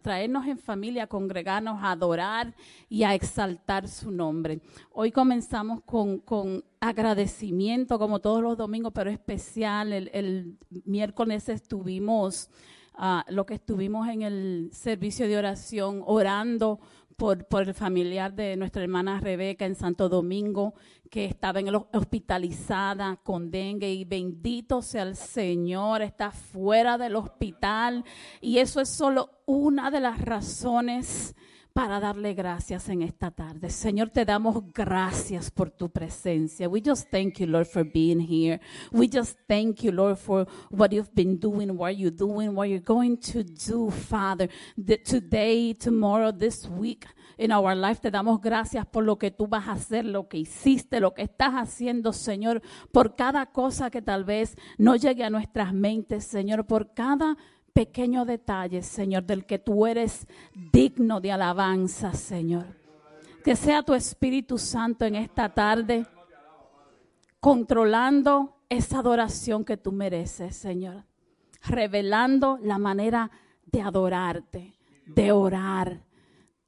traernos en familia, congregarnos, a adorar y a exaltar su nombre. Hoy comenzamos con, agradecimiento, como todos los domingos, pero especial. El, miércoles estuvimos, uh, lo que estuvimos en el servicio de oración, orando por, por, el familiar de nuestra hermana Rebeca en Santo Domingo, que estaba en el, hospitalizada con dengue y bendito sea el Señor, está fuera del hospital. Y eso es solo una de las razones para darle gracias en esta tarde. Señor, te damos gracias por tu presencia. We just thank you, Lord, for being here. We just thank you, Lord, for what you've been doing, what you're doing, what you're going to do, Father, today, tomorrow, this week in our life. Te damos gracias por lo que tú vas a hacer, lo que hiciste, lo que estás haciendo, Señor, por cada cosa que tal vez no llegue a nuestras mentes, Señor, por cada pequeño detalle, Señor, del que tú eres digno de alabanza, Señor. Que sea tu Espíritu Santo en esta tarde controlando esa adoración que tú mereces, Señor. Revelando la manera de adorarte, de orar,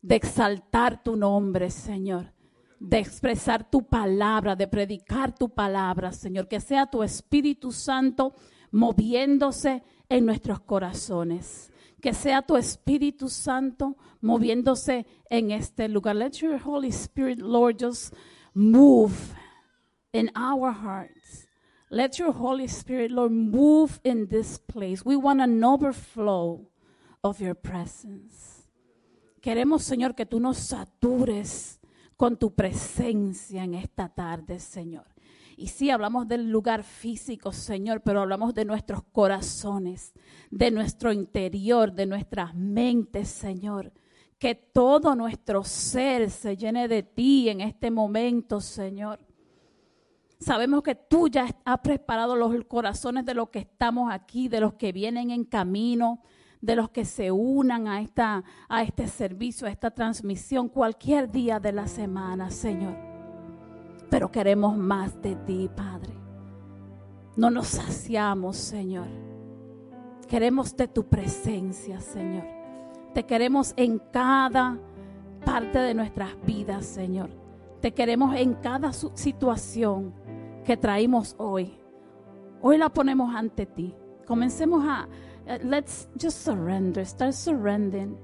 de exaltar tu nombre, Señor. De expresar tu palabra, de predicar tu palabra, Señor. Que sea tu Espíritu Santo moviéndose en nuestros corazones. Que sea tu Espíritu Santo moviéndose en este lugar. Let your Holy Spirit, Lord, just move in our hearts. Let your Holy Spirit, Lord, move in this place. We want an overflow of your presence. Queremos, Señor, que tú nos satures con tu presencia en esta tarde, Señor. Y sí, hablamos del lugar físico, Señor, pero hablamos de nuestros corazones, de nuestro interior, de nuestras mentes, Señor. Que todo nuestro ser se llene de ti en este momento, Señor. Sabemos que tú ya has preparado los corazones de los que estamos aquí, de los que vienen en camino, de los que se unan a, esta, a este servicio, a esta transmisión, cualquier día de la semana, Señor pero queremos más de ti, Padre. No nos saciamos, Señor. Queremos de tu presencia, Señor. Te queremos en cada parte de nuestras vidas, Señor. Te queremos en cada situación que traímos hoy. Hoy la ponemos ante ti. Comencemos a, uh, let's just surrender. Start surrendering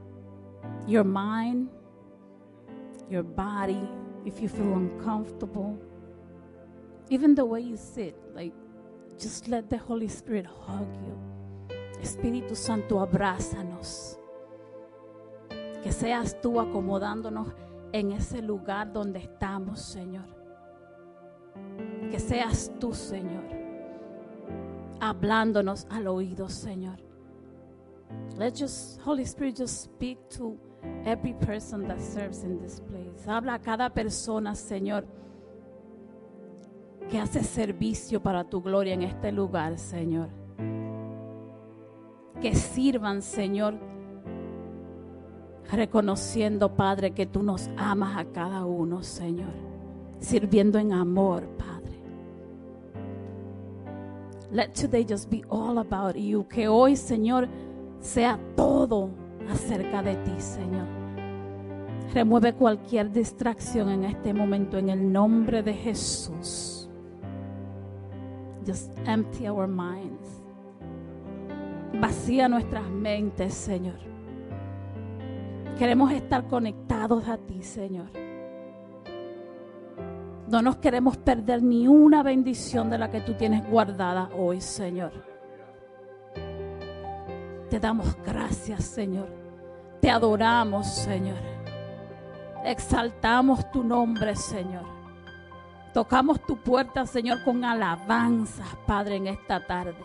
your mind, your body, if you feel uncomfortable, even the way you sit, like just let the Holy Spirit hug you. Espíritu Santo, abrázanos. Que seas tú acomodándonos en ese lugar donde estamos, Señor. Que seas tú, Señor, hablándonos al oído, Señor. Let just Holy Spirit just speak to every person that serves in this place. Habla a cada persona, Señor, que hace servicio para tu gloria en este lugar, Señor. Que sirvan, Señor, reconociendo, Padre, que tú nos amas a cada uno, Señor. Sirviendo en amor, Padre. Let today just be all about you. Que hoy, Señor, sea todo acerca de ti, Señor. Remueve cualquier distracción en este momento en el nombre de Jesús. Just empty our minds. Vacía nuestras mentes, Señor. Queremos estar conectados a ti, Señor. No nos queremos perder ni una bendición de la que tú tienes guardada hoy, Señor. Te damos gracias, Señor. Te adoramos, Señor. Exaltamos tu nombre, Señor. Tocamos tu puerta, Señor, con alabanzas, Padre, en esta tarde.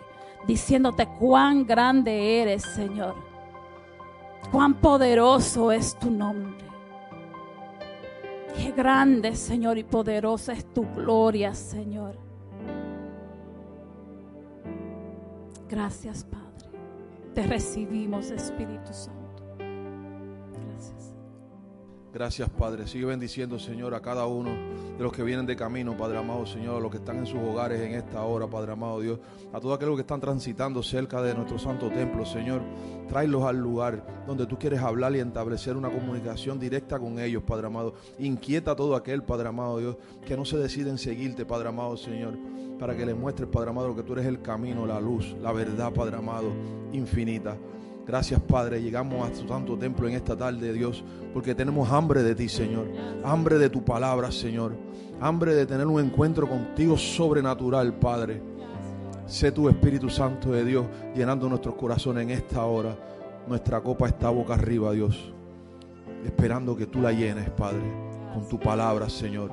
Diciéndote cuán grande eres, Señor. Cuán poderoso es tu nombre. Qué grande, Señor, y poderosa es tu gloria, Señor. Gracias, Padre. Te recibimos, Espíritu Santo. Gracias, Padre. Sigue bendiciendo, Señor, a cada uno de los que vienen de camino, Padre amado, Señor, a los que están en sus hogares en esta hora, Padre amado Dios, a todos aquellos que están transitando cerca de nuestro santo templo, Señor. Tráelos al lugar donde tú quieres hablar y establecer una comunicación directa con ellos, Padre amado. Inquieta a todo aquel, Padre amado Dios, que no se decide en seguirte, Padre amado, Señor, para que les muestres, Padre amado, que tú eres el camino, la luz, la verdad, Padre amado, infinita. Gracias, Padre. Llegamos a tu santo templo en esta tarde, Dios, porque tenemos hambre de ti, Señor. Hambre de tu palabra, Señor. Hambre de tener un encuentro contigo sobrenatural, Padre. Sé tu Espíritu Santo de Dios llenando nuestros corazones en esta hora. Nuestra copa está boca arriba, Dios. Esperando que tú la llenes, Padre, con tu palabra, Señor.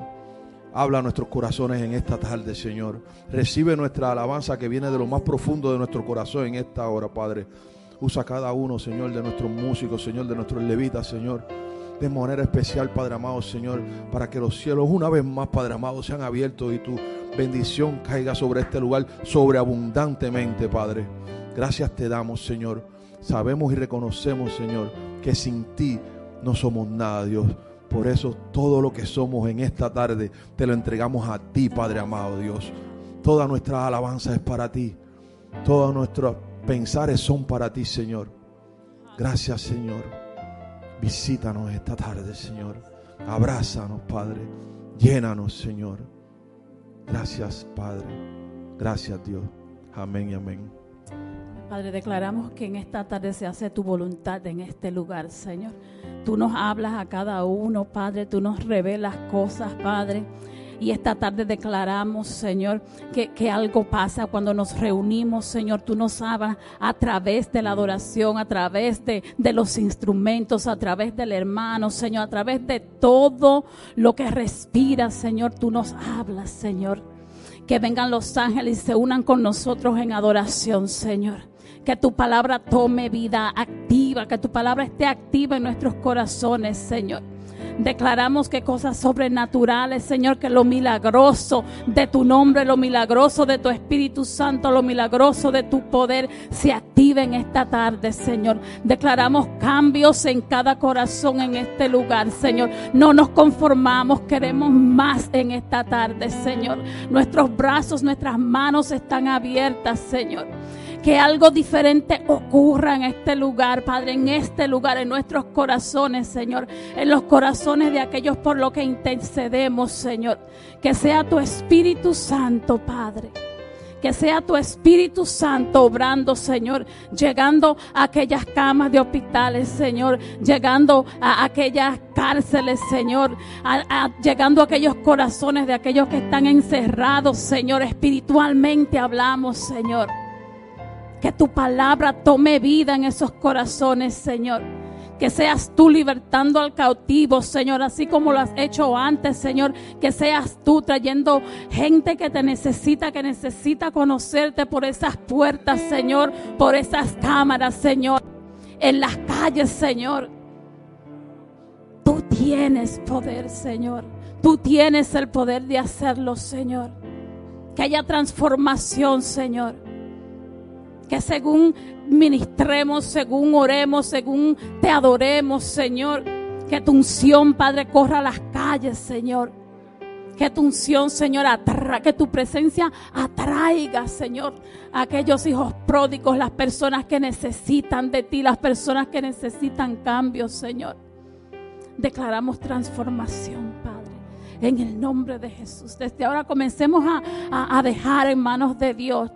Habla a nuestros corazones en esta tarde, Señor. Recibe nuestra alabanza que viene de lo más profundo de nuestro corazón en esta hora, Padre. Usa cada uno, Señor, de nuestros músicos, Señor, de nuestros levitas, Señor. De manera especial, Padre amado, Señor, para que los cielos una vez más, Padre amado, sean abiertos y tu bendición caiga sobre este lugar sobreabundantemente, Padre. Gracias te damos, Señor. Sabemos y reconocemos, Señor, que sin ti no somos nada, Dios. Por eso todo lo que somos en esta tarde te lo entregamos a ti, Padre amado, Dios. Toda nuestra alabanza es para ti. Toda nuestra pensares son para ti, Señor. Gracias, Señor. Visítanos esta tarde, Señor. Abrázanos, Padre. Llénanos, Señor. Gracias, Padre. Gracias, Dios. Amén y amén. Padre, declaramos que en esta tarde se hace tu voluntad en este lugar, Señor. Tú nos hablas a cada uno, Padre. Tú nos revelas cosas, Padre. Y esta tarde declaramos, Señor, que, algo pasa cuando nos reunimos, Señor. Tú nos hablas a través de la adoración, a través de, de los instrumentos, a través del hermano, Señor, a través de todo lo que respira, Señor. Tú nos hablas, Señor. Que vengan los ángeles y se unan con nosotros en adoración, Señor que tu palabra tome vida activa, que tu palabra esté activa en nuestros corazones, Señor. Declaramos que cosas sobrenaturales, Señor, que lo milagroso de tu nombre, lo milagroso de tu Espíritu Santo, lo milagroso de tu poder se active en esta tarde, Señor. Declaramos cambios en cada corazón en este lugar, Señor. No nos conformamos, queremos más en esta tarde, Señor. Nuestros brazos, nuestras manos están abiertas, Señor que algo diferente ocurra en este lugar, Padre, en este lugar, en nuestros corazones, Señor, en los corazones de aquellos por los que intercedemos, Señor. Que sea tu Espíritu Santo, Padre. Que sea tu Espíritu Santo obrando, Señor, llegando a aquellas camas de hospitales, Señor, llegando a aquellas cárceles, Señor, llegando a aquellos corazones de aquellos que están encerrados, Señor, espiritualmente hablamos, Señor. Que tu palabra tome vida en esos corazones, Señor. Que seas tú libertando al cautivo, Señor, así como lo has hecho antes, Señor. Que seas tú trayendo gente que te necesita, que necesita conocerte por esas puertas, Señor, por esas cámaras, Señor. En las calles, Señor. Tú tienes poder, Señor. Tú tienes el poder de hacerlo, Señor. Que haya transformación, Señor que según ministremos, según oremos, según te adoremos, Señor, que tu unción, Padre, corra a las calles, Señor. Que tu unción, Señor, que tu presencia atraiga, Señor, a aquellos hijos pródigos, las personas que necesitan de ti, las personas que necesitan cambios, Señor. Declaramos transformación, Padre, en el nombre de Jesús. Desde ahora comencemos a, a dejar en manos de Dios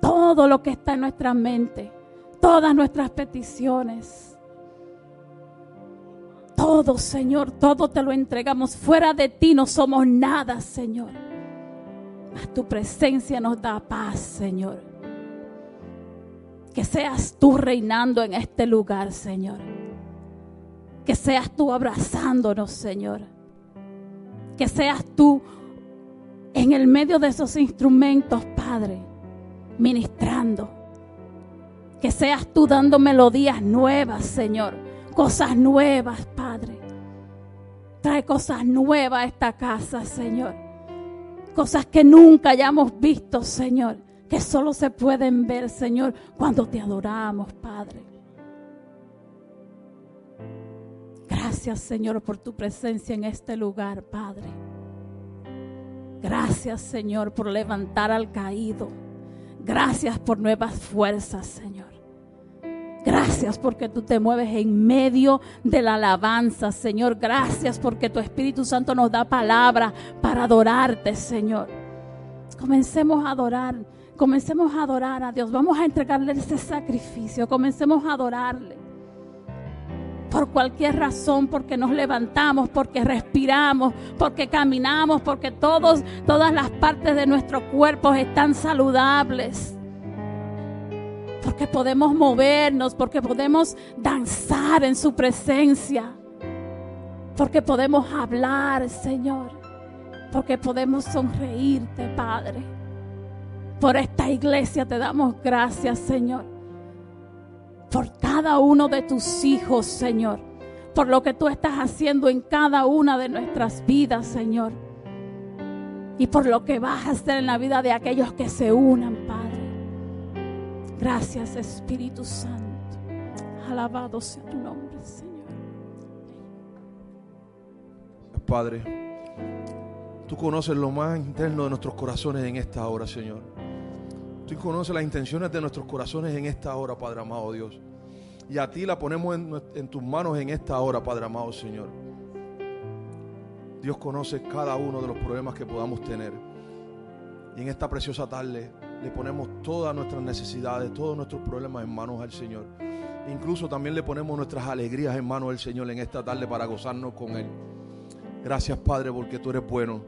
todo lo que está en nuestra mente, todas nuestras peticiones. Todo, Señor, todo te lo entregamos. Fuera de ti no somos nada, Señor. Mas tu presencia nos da paz, Señor. Que seas tú reinando en este lugar, Señor. Que seas tú abrazándonos, Señor. Que seas tú en el medio de esos instrumentos, Padre ministrando. Que seas tú dando melodías nuevas, Señor. Cosas nuevas, Padre. Trae cosas nuevas a esta casa, Señor. Cosas que nunca hayamos visto, Señor. Que solo se pueden ver, Señor, cuando te adoramos, Padre. Gracias, Señor, por tu presencia en este lugar, Padre. Gracias, Señor, por levantar al caído. Gracias por nuevas fuerzas, Señor. Gracias porque tú te mueves en medio de la alabanza, Señor. Gracias porque tu Espíritu Santo nos da palabra para adorarte, Señor. Comencemos a adorar, comencemos a adorar a Dios. Vamos a entregarle ese sacrificio, comencemos a adorarle. Por cualquier razón, porque nos levantamos, porque respiramos, porque caminamos, porque todos, todas las partes de nuestro cuerpo están saludables. Porque podemos movernos, porque podemos danzar en su presencia, porque podemos hablar, Señor, porque podemos sonreírte, Padre. Por esta iglesia te damos gracias, Señor, por cada uno de tus hijos, Señor, por lo que tú estás haciendo en cada una de nuestras vidas, Señor, y por lo que vas a hacer en la vida de aquellos que se unan, Padre. Gracias Espíritu Santo. Alabado sea tu nombre, Señor. Padre, tú conoces lo más interno de nuestros corazones en esta hora, Señor. Tú conoces las intenciones de nuestros corazones en esta hora, Padre amado Dios. Y a ti la ponemos en, en tus manos en esta hora, Padre amado Señor. Dios conoce cada uno de los problemas que podamos tener. Y en esta preciosa tarde le ponemos todas nuestras necesidades, todos nuestros problemas en manos al Señor. Incluso también le ponemos nuestras alegrías en manos del Señor en esta tarde para gozarnos con Él. Gracias Padre porque tú eres bueno.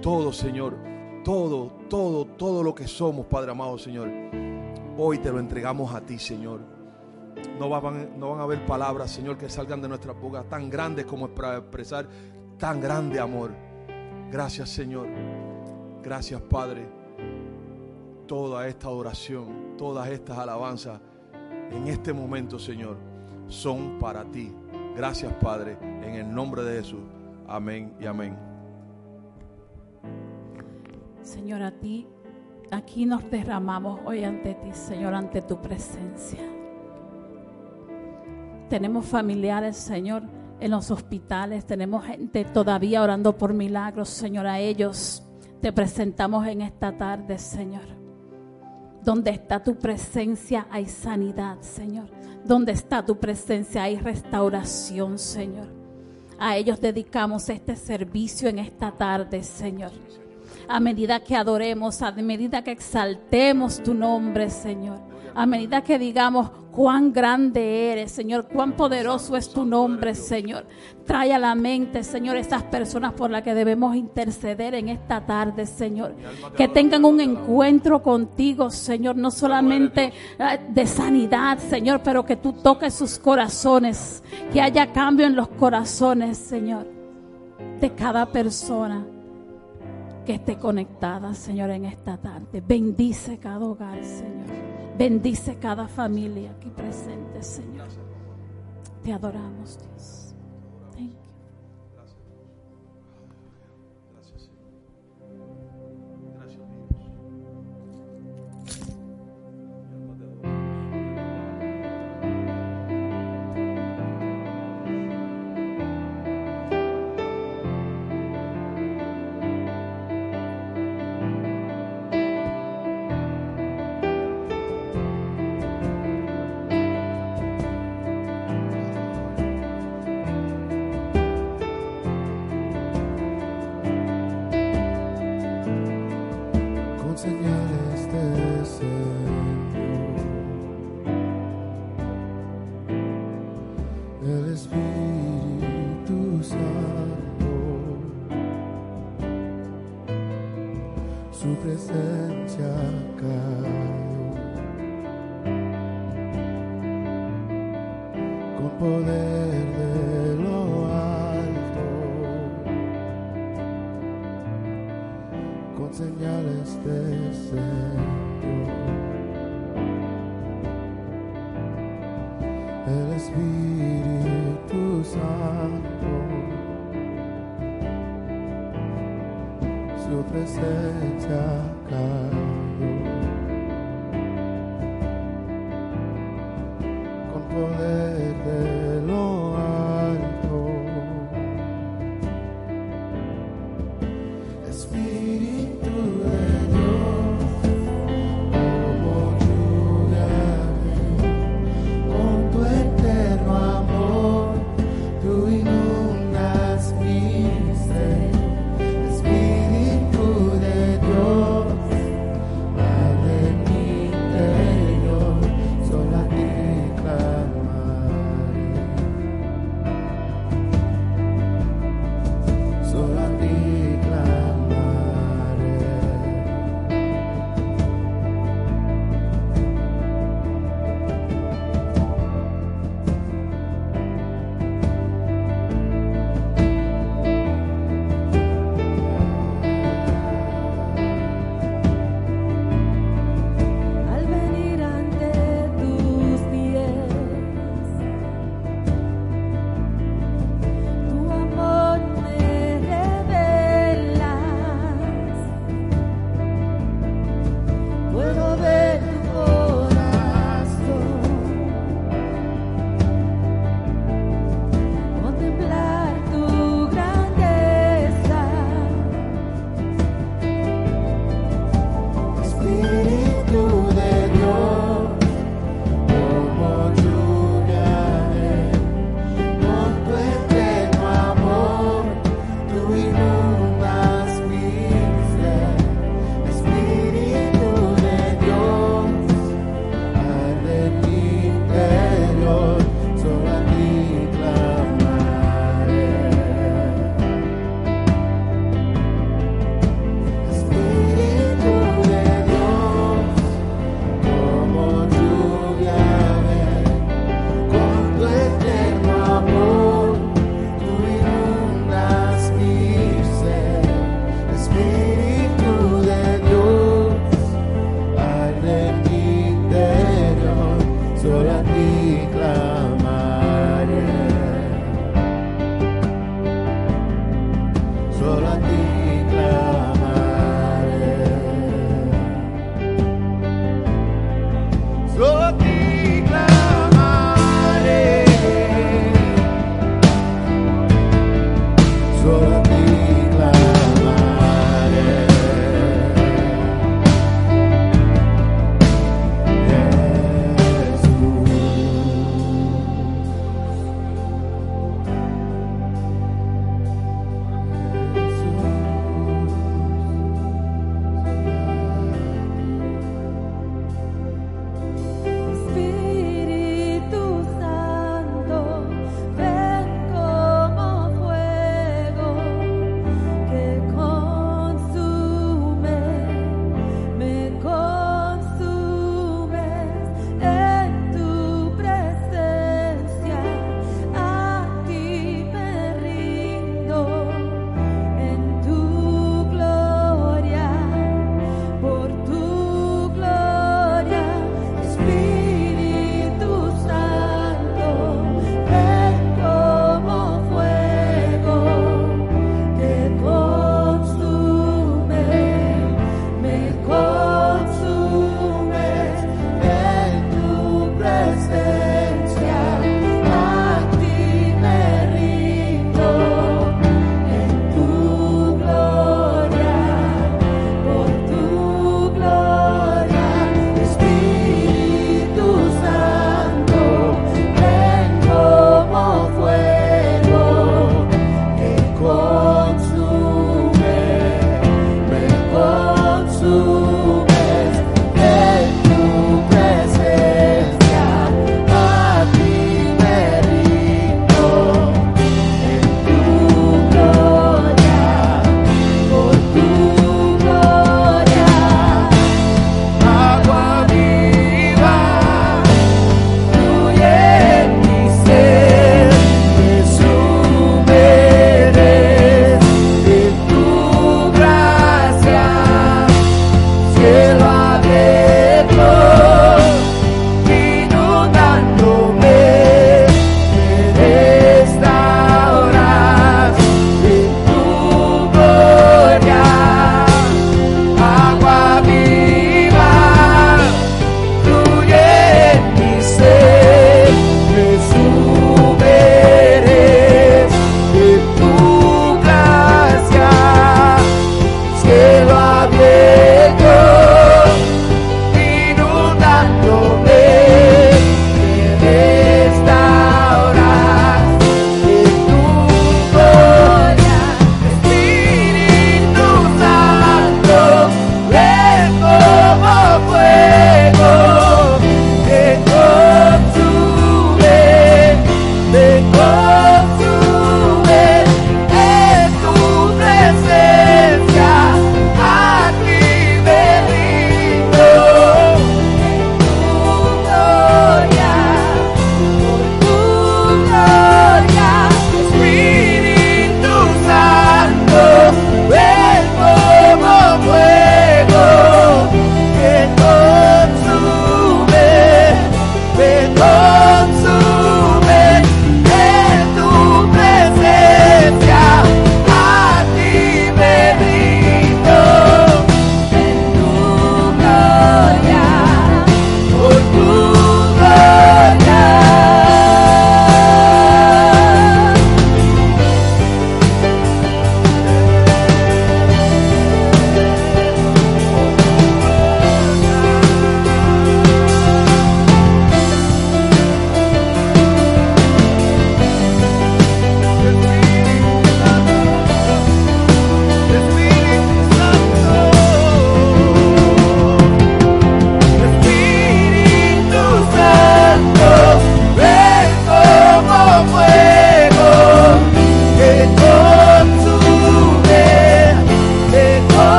Todo Señor, todo, todo, todo lo que somos, Padre amado Señor, hoy te lo entregamos a ti Señor. No van, no van a haber palabras, Señor, que salgan de nuestras bocas tan grandes como es para expresar tan grande amor. Gracias Señor. Gracias Padre toda esta oración, todas estas alabanzas en este momento, Señor, son para ti. Gracias, Padre, en el nombre de Jesús. Amén y amén. Señor, a ti, aquí nos derramamos hoy ante ti, Señor, ante tu presencia. Tenemos familiares, Señor, en los hospitales, tenemos gente todavía orando por milagros, Señor, a ellos te presentamos en esta tarde, Señor. Donde está tu presencia hay sanidad, Señor. Donde está tu presencia hay restauración, Señor. A ellos dedicamos este servicio en esta tarde, Señor. A medida que adoremos, a medida que exaltemos tu nombre, Señor. A medida que digamos, cuán grande eres, Señor, cuán poderoso es tu nombre, Señor. Trae a la mente, Señor, esas personas por las que debemos interceder en esta tarde, Señor. Que tengan un encuentro contigo, Señor, no solamente eh, de sanidad, Señor, pero que tú toques sus corazones, que haya cambio en los corazones, Señor, de cada persona que esté conectada, Señor, en esta tarde. Bendice cada hogar, Señor. Bendice cada familia aquí presente, Señor. Te adoramos, Dios. Con poder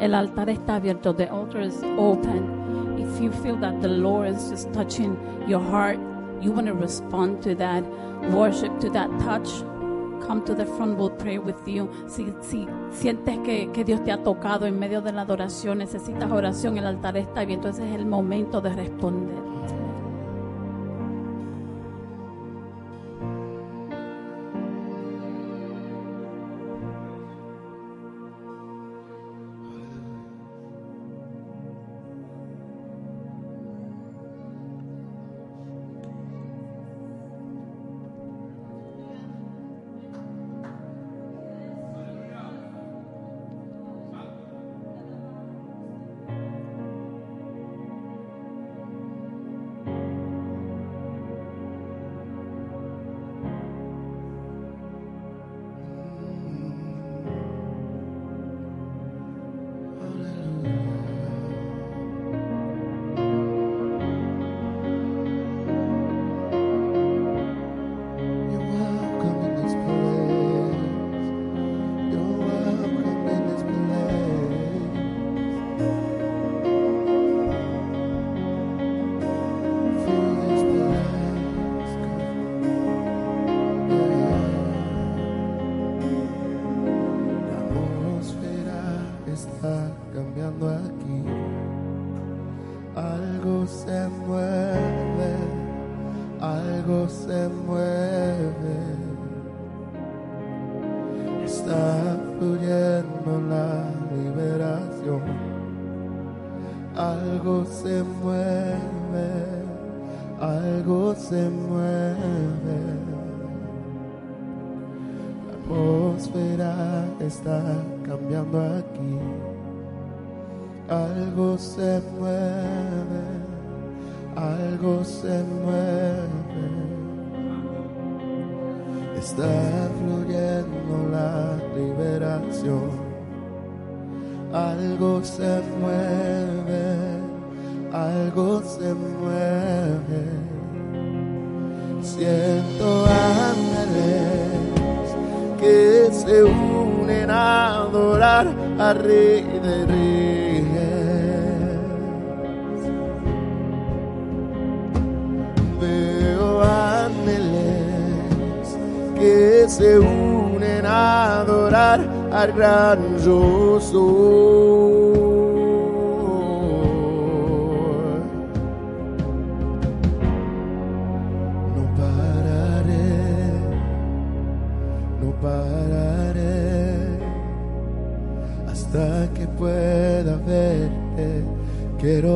El altar está abierto. The altar is open. If you feel that the Lord is just touching your heart, you want to respond to that worship, to that touch. Come to the front, we'll pray with you. Si, sientes que, Dios te ha tocado en medio de la adoración, necesitas oración, el altar está abierto. Ese es el momento de responder.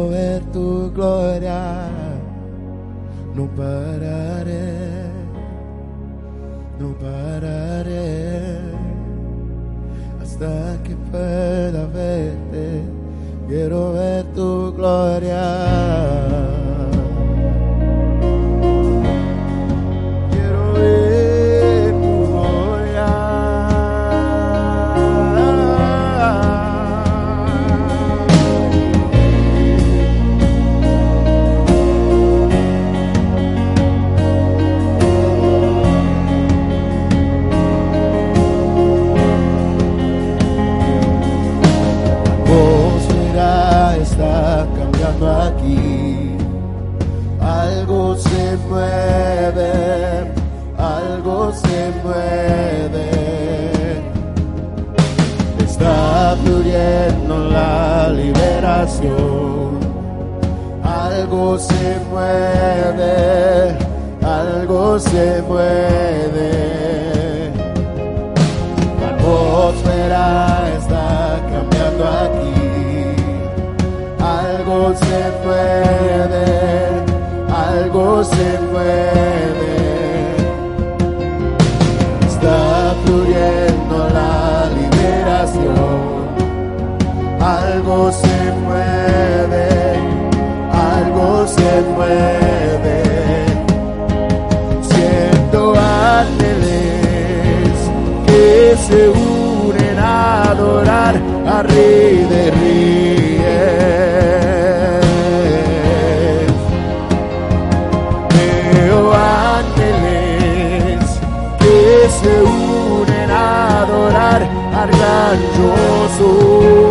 Quiero ver tu gloria, no pararé, no pararé hasta que pueda verte. Quiero ver tu gloria. Fluyendo la liberación. Algo se mueve, algo se mueve. La atmósfera está cambiando aquí. Algo se mueve, algo se mueve. Algo se mueve, algo se mueve. Siento ángeles que se unen a adorar al Rey de Reyes. Veo ángeles que se unen a adorar al gran yo.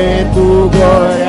vento gosta.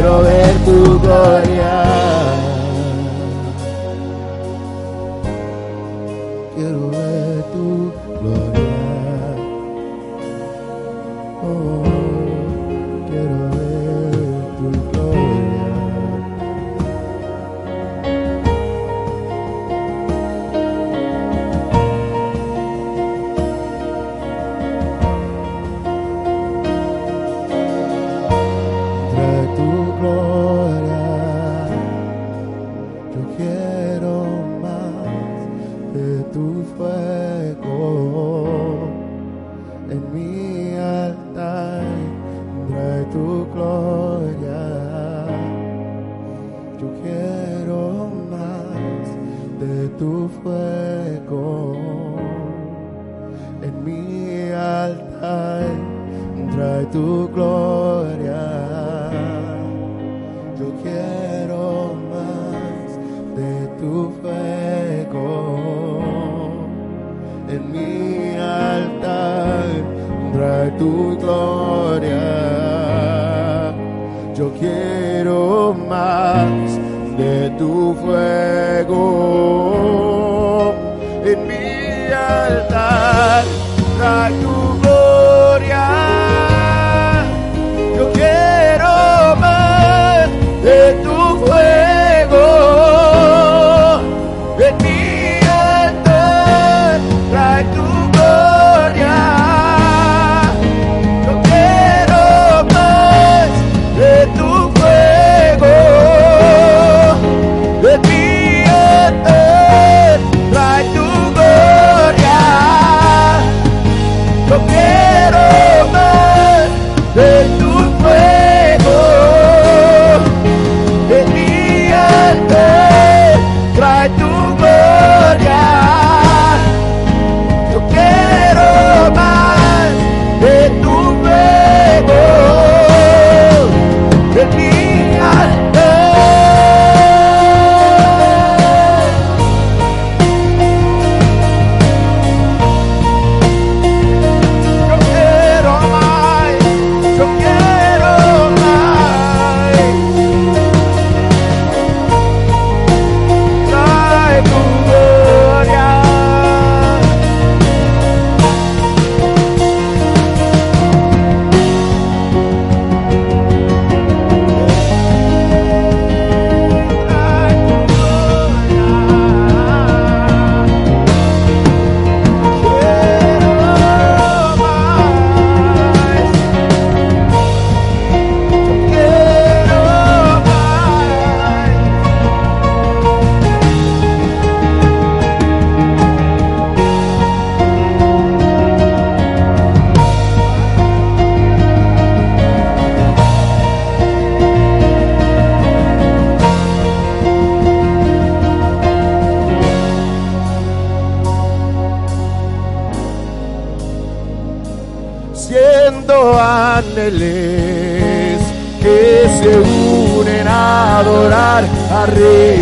quiero ver tu gloria. quiero más de tu fuego en mi altar. Trae tu gloria. Yo quiero más de tu fuego en mi altar. Trae tu gloria. Yo quiero más de tu fuego en mi altar. arriba.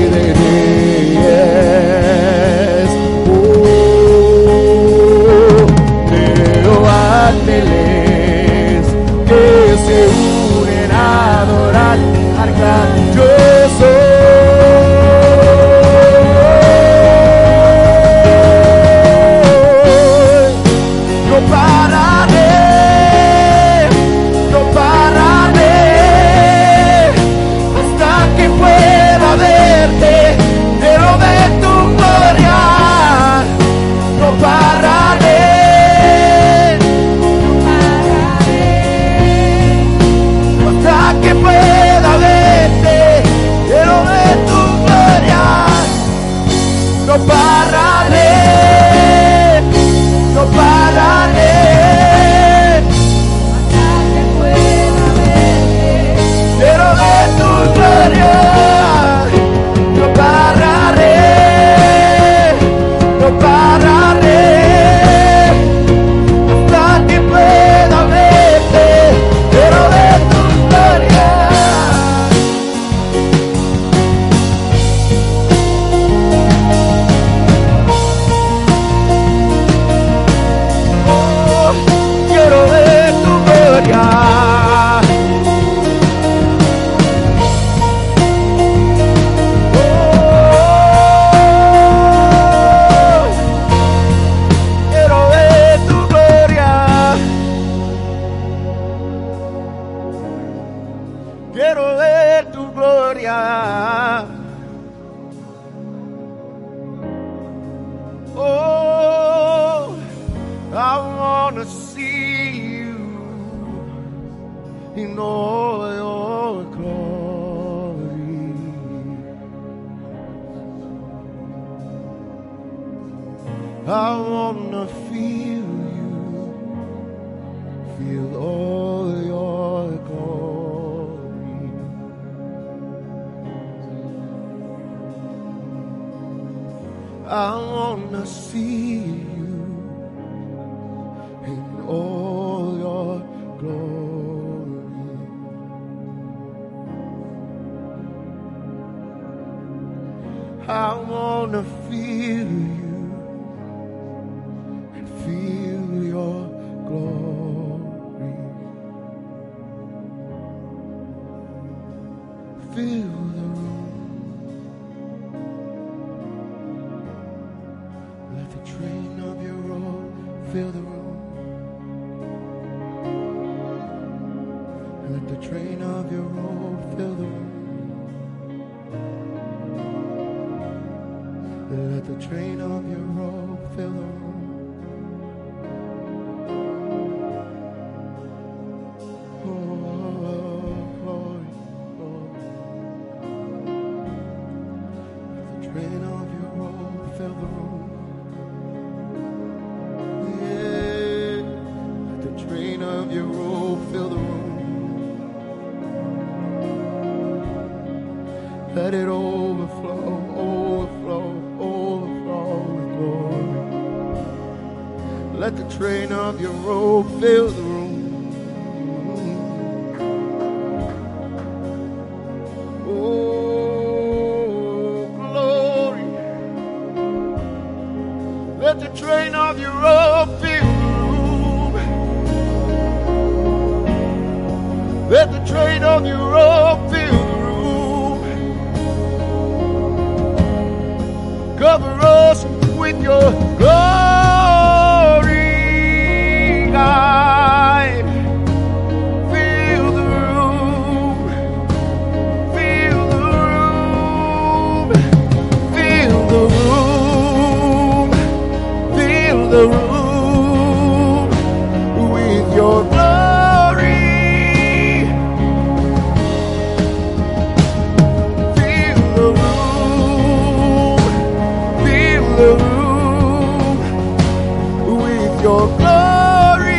your glory.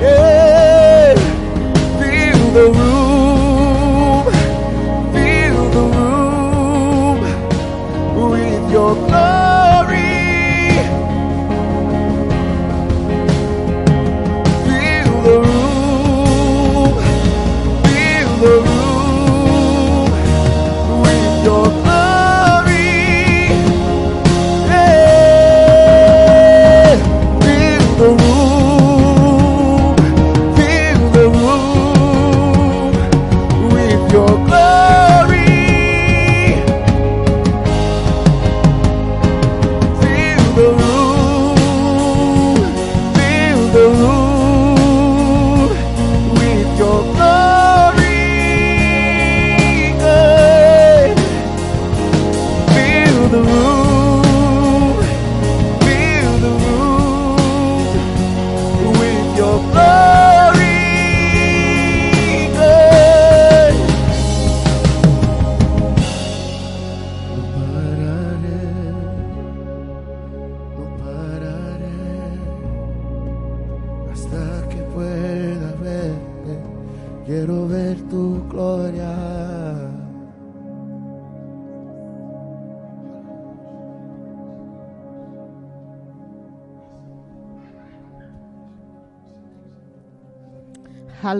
Yeah, feel the room.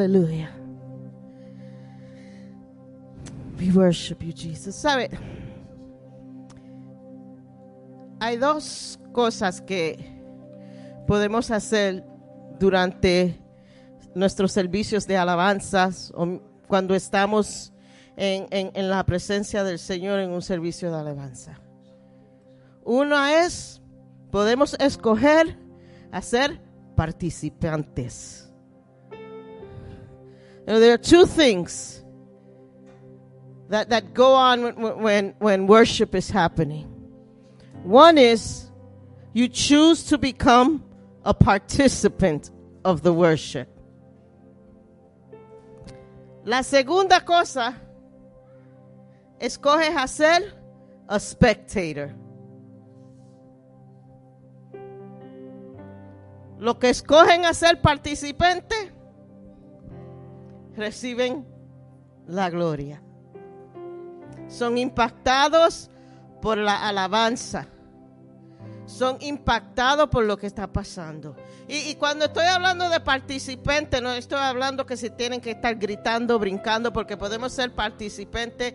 Hallelujah. We worship you, Jesus. ¿Sabe? Hay dos cosas que podemos hacer durante nuestros servicios de alabanzas o cuando estamos en, en la presencia del Señor en un servicio de alabanza. Una es, podemos escoger hacer participantes. You know, there are two things that, that go on when, when, when worship is happening. One is you choose to become a participant of the worship. La segunda cosa, escoge hacer a spectator. Lo que escogen hacer participante reciben la gloria. Son impactados por la alabanza. Son impactados por lo que está pasando. Y, cuando estoy hablando de participantes, no estoy hablando que se tienen que estar gritando, brincando, porque podemos ser participantes.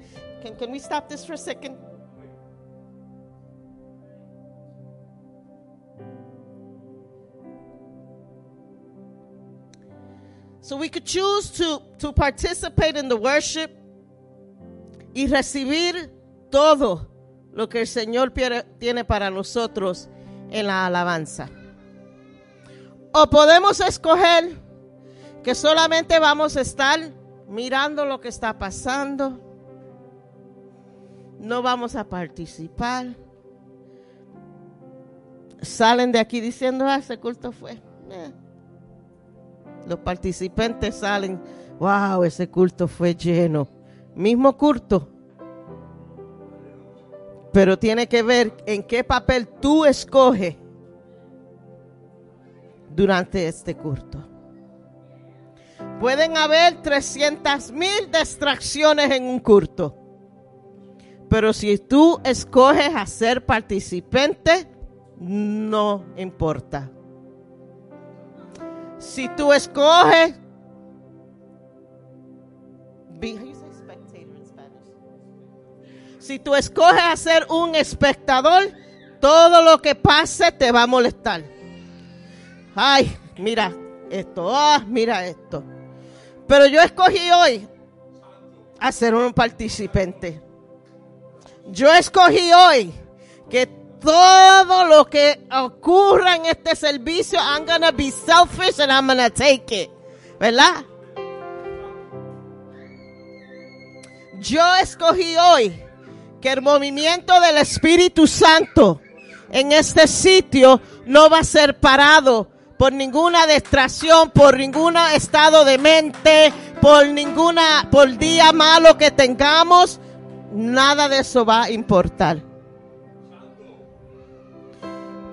Can we stop this for a second? So we could choose to, to participate in the worship y recibir todo lo que el Señor tiene para nosotros en la alabanza. O podemos escoger que solamente vamos a estar mirando lo que está pasando. No vamos a participar. Salen de aquí diciendo, ah, ese culto fue. eh". Los participantes salen, wow, ese culto fue lleno. Mismo culto. Pero tiene que ver en qué papel tú escoges durante este culto. Pueden haber 300 mil distracciones en un culto. Pero si tú escoges a ser participante, no importa. Si tú escoges? Si tú escoges a ser un espectador, todo lo que pase te va a molestar. Ay, mira esto, ah, mira esto. Pero yo escogí hoy a ser un participante. Yo escogí hoy que todo lo que ocurra en este servicio, I'm gonna be selfish and I'm gonna take it. ¿Verdad? Yo escogí hoy que el movimiento del Espíritu Santo en este sitio no va a ser parado por ninguna distracción, por ningún estado de mente, por ninguna, por día malo que tengamos. Nada de eso va a importar.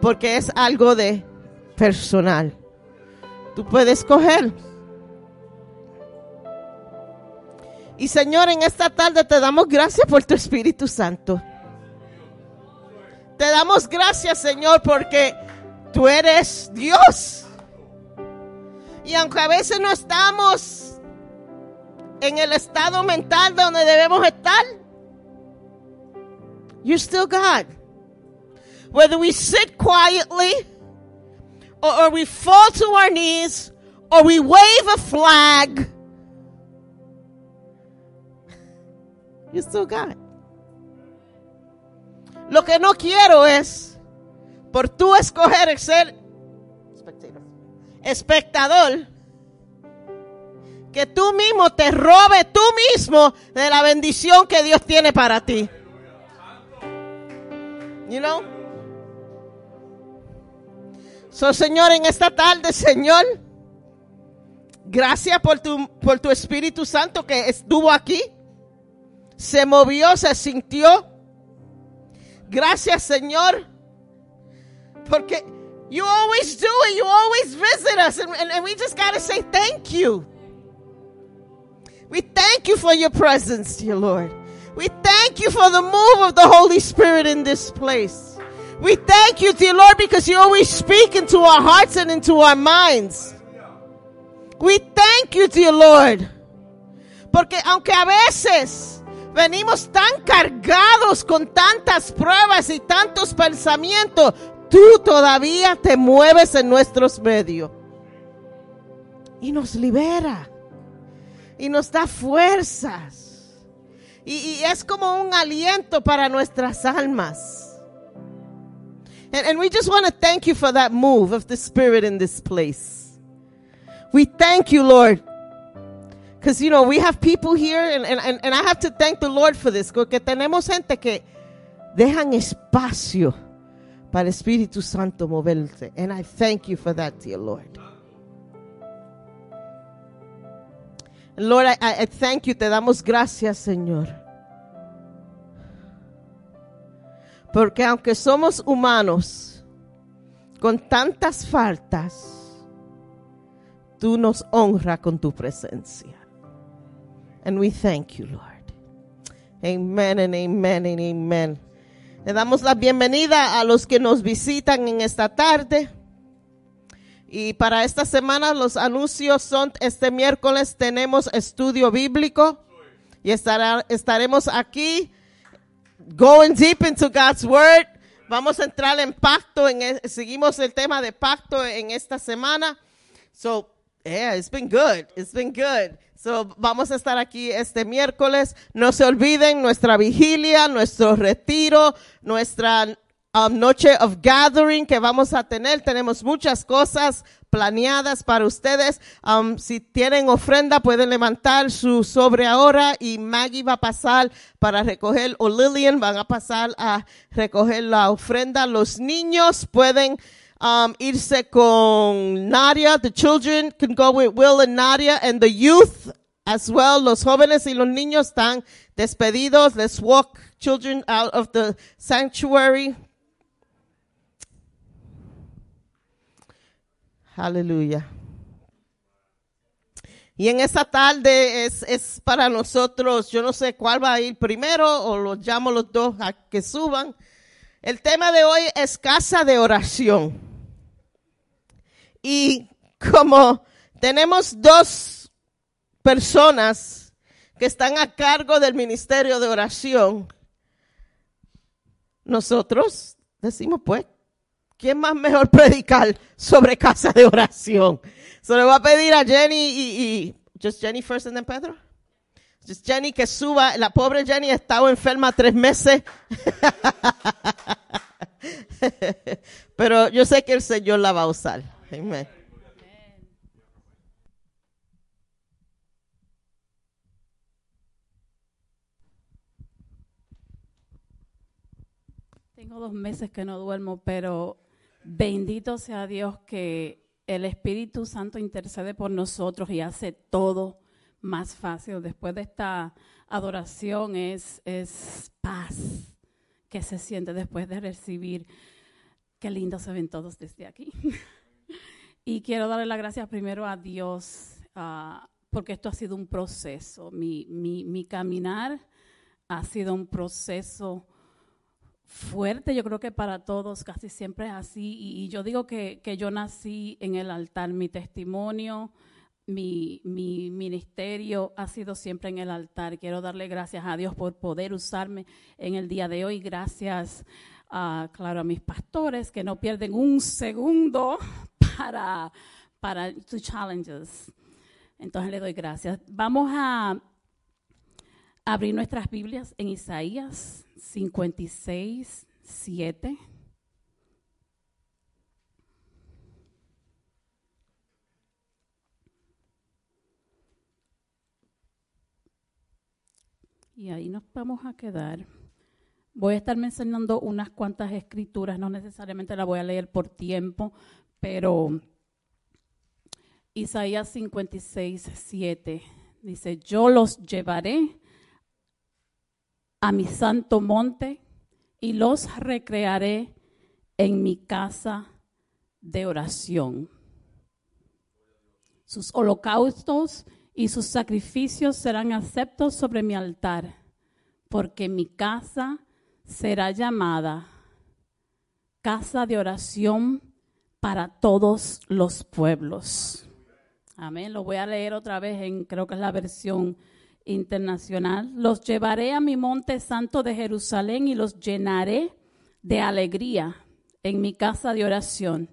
Porque es algo de personal. Tú puedes escoger. Y Señor, en esta tarde te damos gracias por tu Espíritu Santo. Te damos gracias, Señor, porque tú eres Dios. Y aunque a veces no estamos en el estado mental donde debemos estar, you're still God. Whether we sit quietly, or, we fall to our knees, or we wave a flag, you're still God. Lo que no quiero es, por tú escoger ser espectador, que tú mismo te robe tú mismo de la bendición que Dios tiene para ti. You know? So, Señor, en esta tarde, Señor, gracias por tu, por tu Espíritu Santo que estuvo aquí, se movió, se sintió. Gracias, Señor, porque you always do it, you always visit us, and, and, and we just got to say thank you. We thank you for your presence, dear Lord. We thank you for the move of the Holy Spirit in this place. We thank you, dear Lord, because you always speak into our hearts and into our minds. We thank you, dear Lord. Porque aunque a veces venimos tan cargados con tantas pruebas y tantos pensamientos, tú todavía te mueves en nuestros medios. Y nos libera. Y nos da fuerzas. Y, es como un aliento para nuestras almas. And, and we just want to thank you for that move of the Spirit in this place. We thank you, Lord. Because, you know, we have people here, and, and, and, I have to thank the Lord for this, porque tenemos gente que dejan espacio para el Espíritu Santo moverse. And I thank you for that, dear Lord. Lord, I I thank you, te damos gracias, Señor. Porque aunque somos humanos con tantas faltas, tú nos honras con tu presencia. And we thank you, Lord. Amen and amen and amen. Le damos la bienvenida a los que nos visitan en esta tarde. Y para esta semana los anuncios son, este miércoles tenemos estudio bíblico y estará, estaremos aquí going deep into God's Word. Vamos a entrar en pacto, en, e- seguimos el tema de pacto en esta semana. So, yeah, it's been good. It's been good. So, vamos a estar aquí este miércoles. No se olviden nuestra vigilia, nuestro retiro, nuestra um, noche of gathering que vamos a tener. Tenemos muchas cosas planeadas para ustedes. Um, si tienen ofrenda, pueden levantar su sobre ahora y Maggie va a pasar para recoger, o Lillian van a pasar a recoger la ofrenda. Los niños pueden um, irse con Nadia. The children can go with Will and Nadia and the youth as well. Los jóvenes y los niños están despedidos. Let's walk children out of the sanctuary. Aleluya. Y en esta tarde es, es para nosotros, yo no sé cuál va a ir primero o los llamo los dos a que suban. El tema de hoy es casa de oración. Y como tenemos dos personas que están a cargo del ministerio de oración, nosotros decimos pues, ¿quién más mejor predicar sobre casa de oración? Se le voy a pedir a Jenny y, y just Jenny first and then Pedro. Just Jenny que suba, la pobre Jenny ha estado enferma tres meses. Pero yo sé que el Señor la va a usar. Amén. Tengo dos meses que no duermo, pero bendito sea Dios que el Espíritu Santo intercede por nosotros y hace todo más fácil. Después de esta adoración es, es paz que se siente después de recibir. Qué lindo se ven todos desde aquí. y quiero darle las gracias primero a Dios ah, porque esto ha sido un proceso. Mi, mi, mi caminar ha sido un proceso fuerte, yo creo que para todos casi siempre es así. Y, yo digo que, que, yo nací en el altar, mi testimonio, mi, mi, ministerio ha sido siempre en el altar. Quiero darle gracias a Dios por poder usarme en el día de hoy. Gracias, a, claro, a mis pastores que no pierden un segundo para, para tus challenges. Entonces le doy gracias. Vamos a abrir nuestras Biblias en Isaías 56, 7. Y ahí nos vamos a quedar. Voy a estar mencionando unas cuantas escrituras, no necesariamente las voy a leer por tiempo, pero Isaías 56, 7 dice, yo los llevaré a mi santo monte y los recrearé en mi casa de oración. Sus holocaustos y sus sacrificios serán aceptos sobre mi altar, porque mi casa será llamada casa de oración para todos los pueblos. Amén. Lo voy a leer otra vez en, creo que es la versión internacional. Los llevaré a mi monte santo de Jerusalén y los llenaré de alegría en mi casa de oración.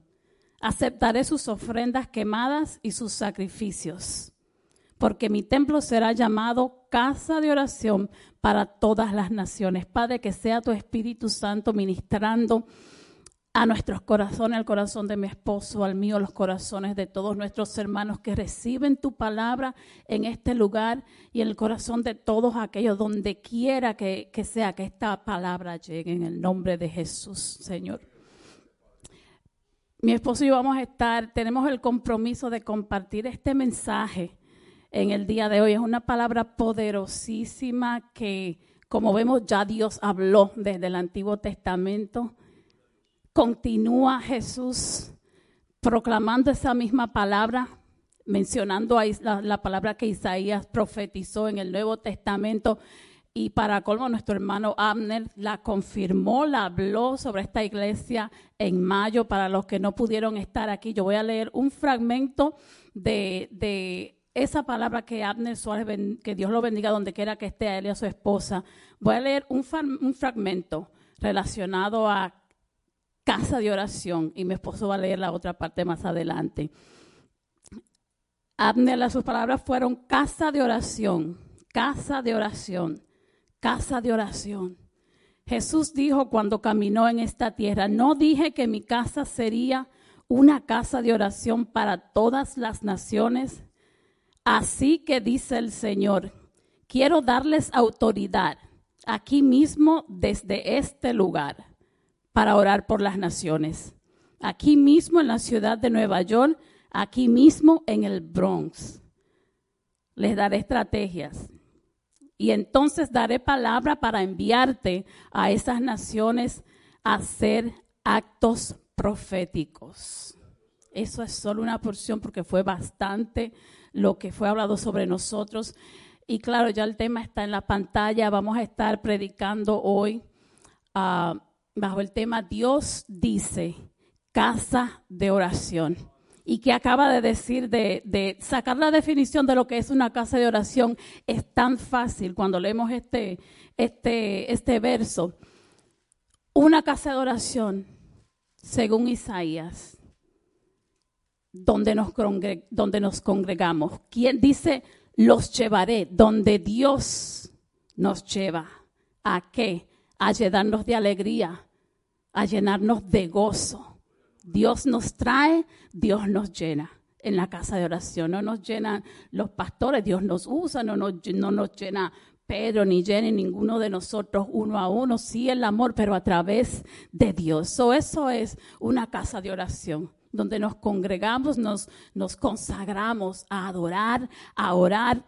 Aceptaré sus ofrendas quemadas y sus sacrificios, porque mi templo será llamado casa de oración para todas las naciones. Padre, que sea tu Espíritu Santo ministrando a nuestros corazones, al corazón de mi esposo, al mío, los corazones de todos nuestros hermanos que reciben tu palabra en este lugar y en el corazón de todos aquellos, donde quiera que, que sea que esta palabra llegue en el nombre de Jesús, Señor. Mi esposo y yo vamos a estar, tenemos el compromiso de compartir este mensaje en el día de hoy. Es una palabra poderosísima que, como vemos, ya Dios habló desde el Antiguo Testamento continúa Jesús proclamando esa misma palabra, mencionando la, la, palabra que Isaías profetizó en el Nuevo Testamento. Y para colmo, nuestro hermano Abner la confirmó, la habló sobre esta iglesia en mayo. Para los que no pudieron estar aquí, yo voy a leer un fragmento de, de esa palabra que Abner Suárez, que Dios lo bendiga donde quiera que esté a él y a su esposa. Voy a leer un, un fragmento relacionado a casa de oración y mi esposo va a leer la otra parte más adelante. Abner, sus palabras fueron casa de oración, casa de oración, casa de oración. Jesús dijo cuando caminó en esta tierra, no dije que mi casa sería una casa de oración para todas las naciones. Así que dice el Señor, quiero darles autoridad aquí mismo desde este lugar para orar por las naciones. Aquí mismo en la ciudad de Nueva York, aquí mismo en el Bronx. Les daré estrategias. Y entonces daré palabra para enviarte a esas naciones a hacer actos proféticos. Eso es solo una porción porque fue bastante lo que fue hablado sobre nosotros. Y claro, ya el tema está en la pantalla. Vamos a estar predicando hoy ah, bajo el tema Dios dice, casa de oración. Y que acaba de decir de, de sacar la definición de lo que es una casa de oración es tan fácil cuando leemos este, este, este verso. Una casa de oración, según Isaías, donde nos, congre- donde nos congregamos. ¿Quién dice, los llevaré? Donde Dios nos lleva. ¿A qué? A llenarnos de alegría, a llenarnos de gozo. Dios nos trae, Dios nos llena en la casa de oración. No nos llenan los pastores, Dios nos usa, no nos, no nos llena Pedro ni Jenny, ninguno de nosotros uno a uno. Sí el amor, pero a través de Dios. So, eso es una casa de oración donde nos congregamos, nos consagramos a adorar, a orar.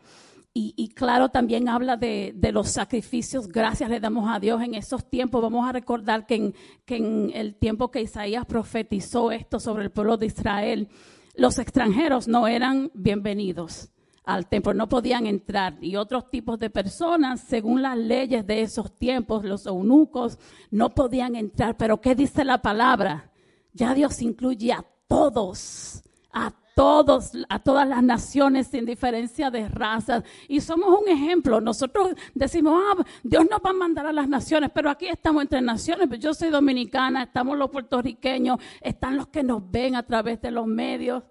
Y, claro, también habla de, los sacrificios. Gracias le damos a Dios en esos tiempos. Vamos a recordar que en, que en el tiempo que Isaías profetizó esto sobre el pueblo de Israel, los extranjeros no eran bienvenidos al templo, no podían entrar. Y otros tipos de personas, según las leyes de esos tiempos, los eunucos, no podían entrar. Pero ¿qué dice la palabra? Ya Dios incluye a todos, a todos, a todas las naciones sin diferencia de razas. Y somos un ejemplo. Nosotros decimos, ah, Dios nos va a mandar a las naciones, pero aquí estamos entre naciones. Yo soy dominicana, estamos los puertorriqueños, están los que nos ven a través de los medios.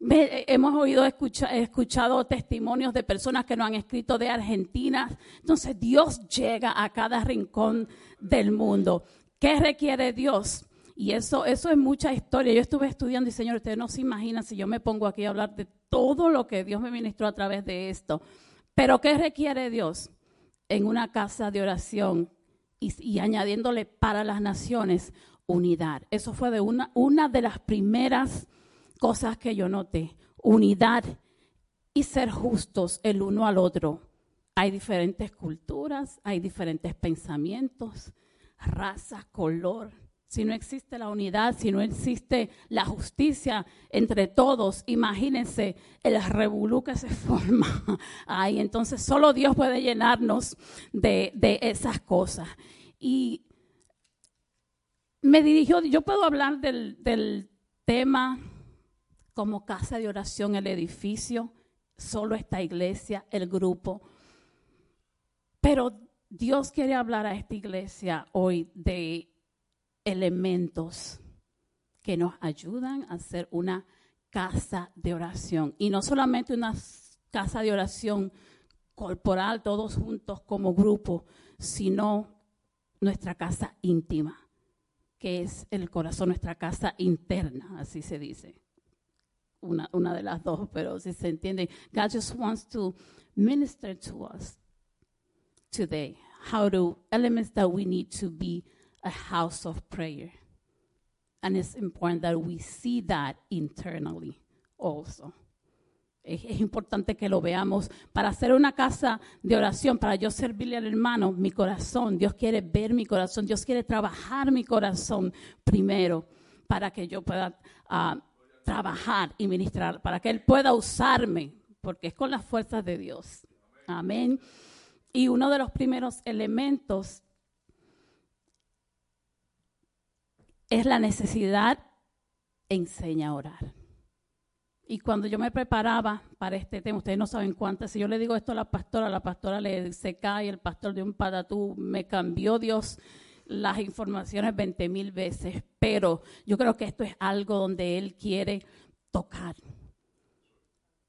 Ve- Hemos oído, escucha- escuchado testimonios de personas que nos han escrito de Argentina. Entonces Dios llega a cada rincón del mundo. ¿Qué requiere Dios? Y eso, eso es mucha historia. Yo estuve estudiando y Señor, ustedes no se imaginan si yo me pongo aquí a hablar de todo lo que Dios me ministró a través de esto. Pero ¿qué requiere Dios en una casa de oración y, añadiéndole para las naciones unidad? Eso fue de una, una de las primeras cosas que yo noté. Unidad y ser justos el uno al otro. Hay diferentes culturas, hay diferentes pensamientos, raza, color. Si no existe la unidad, si no existe la justicia entre todos, imagínense el revolú que se forma ahí. Entonces solo Dios puede llenarnos de, de esas cosas. Y me dirigió, yo puedo hablar del, del tema como casa de oración, el edificio, solo esta iglesia, el grupo. Pero Dios quiere hablar a esta iglesia hoy de elementos que nos ayudan a hacer una casa de oración. Y no solamente una casa de oración corporal, todos juntos como grupo, sino nuestra casa íntima, que es el corazón, nuestra casa interna, así se dice. Una, una de las dos, pero si se entiende, God just wants to minister to us today how to elements that we need to be a house of prayer. And it's important that we see that internally also. Es, importante que lo veamos. Para hacer una casa de oración, para yo servirle al hermano, mi corazón, Dios quiere ver mi corazón, Dios quiere trabajar mi corazón primero para que yo pueda ah, trabajar y ministrar, para que Él pueda usarme, porque es con las fuerzas de Dios. Amén. Y uno de los primeros elementos es la necesidad enseña a orar. Y cuando yo me preparaba para este tema, ustedes no saben cuántas, si yo le digo esto a la pastora, la pastora le se cae, el pastor de un patatú, me cambió Dios las informaciones 20 mil veces, pero yo creo que esto es algo donde Él quiere tocar.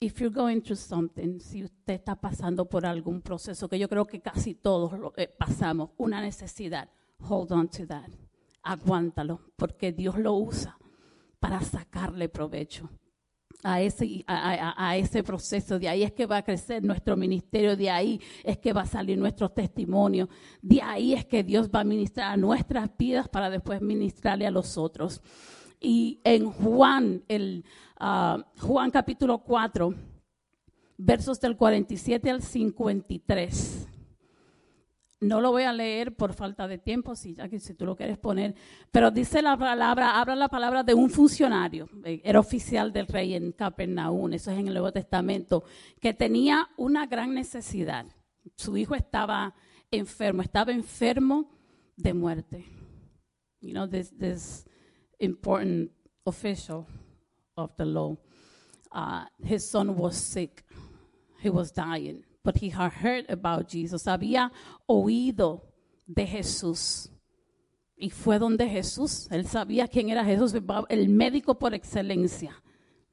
If you're going through something, si usted está pasando por algún proceso, que yo creo que casi todos eh, pasamos, una necesidad, hold on to that, aguántalo, porque Dios lo usa para sacarle provecho a ese, a, a, ese proceso. De ahí es que va a crecer nuestro ministerio, de ahí es que va a salir nuestro testimonio, de ahí es que Dios va a ministrar a nuestras vidas para después ministrarle a los otros. Y en Juan, el, uh, Juan capítulo 4, versos del 47 al 53. No lo voy a leer por falta de tiempo, si, si tú lo quieres poner, pero dice la palabra, habla la palabra de un funcionario, eh, era oficial del rey en Capernaum, eso es en el Nuevo Testamento, que tenía una gran necesidad. Su hijo estaba enfermo, estaba enfermo de muerte. You know, this, this important official of the law, uh, his son was sick, he was dying but he had heard about Jesus. Había oído de Jesús. Y fue donde Jesús, él sabía quién era Jesús, el médico por excelencia.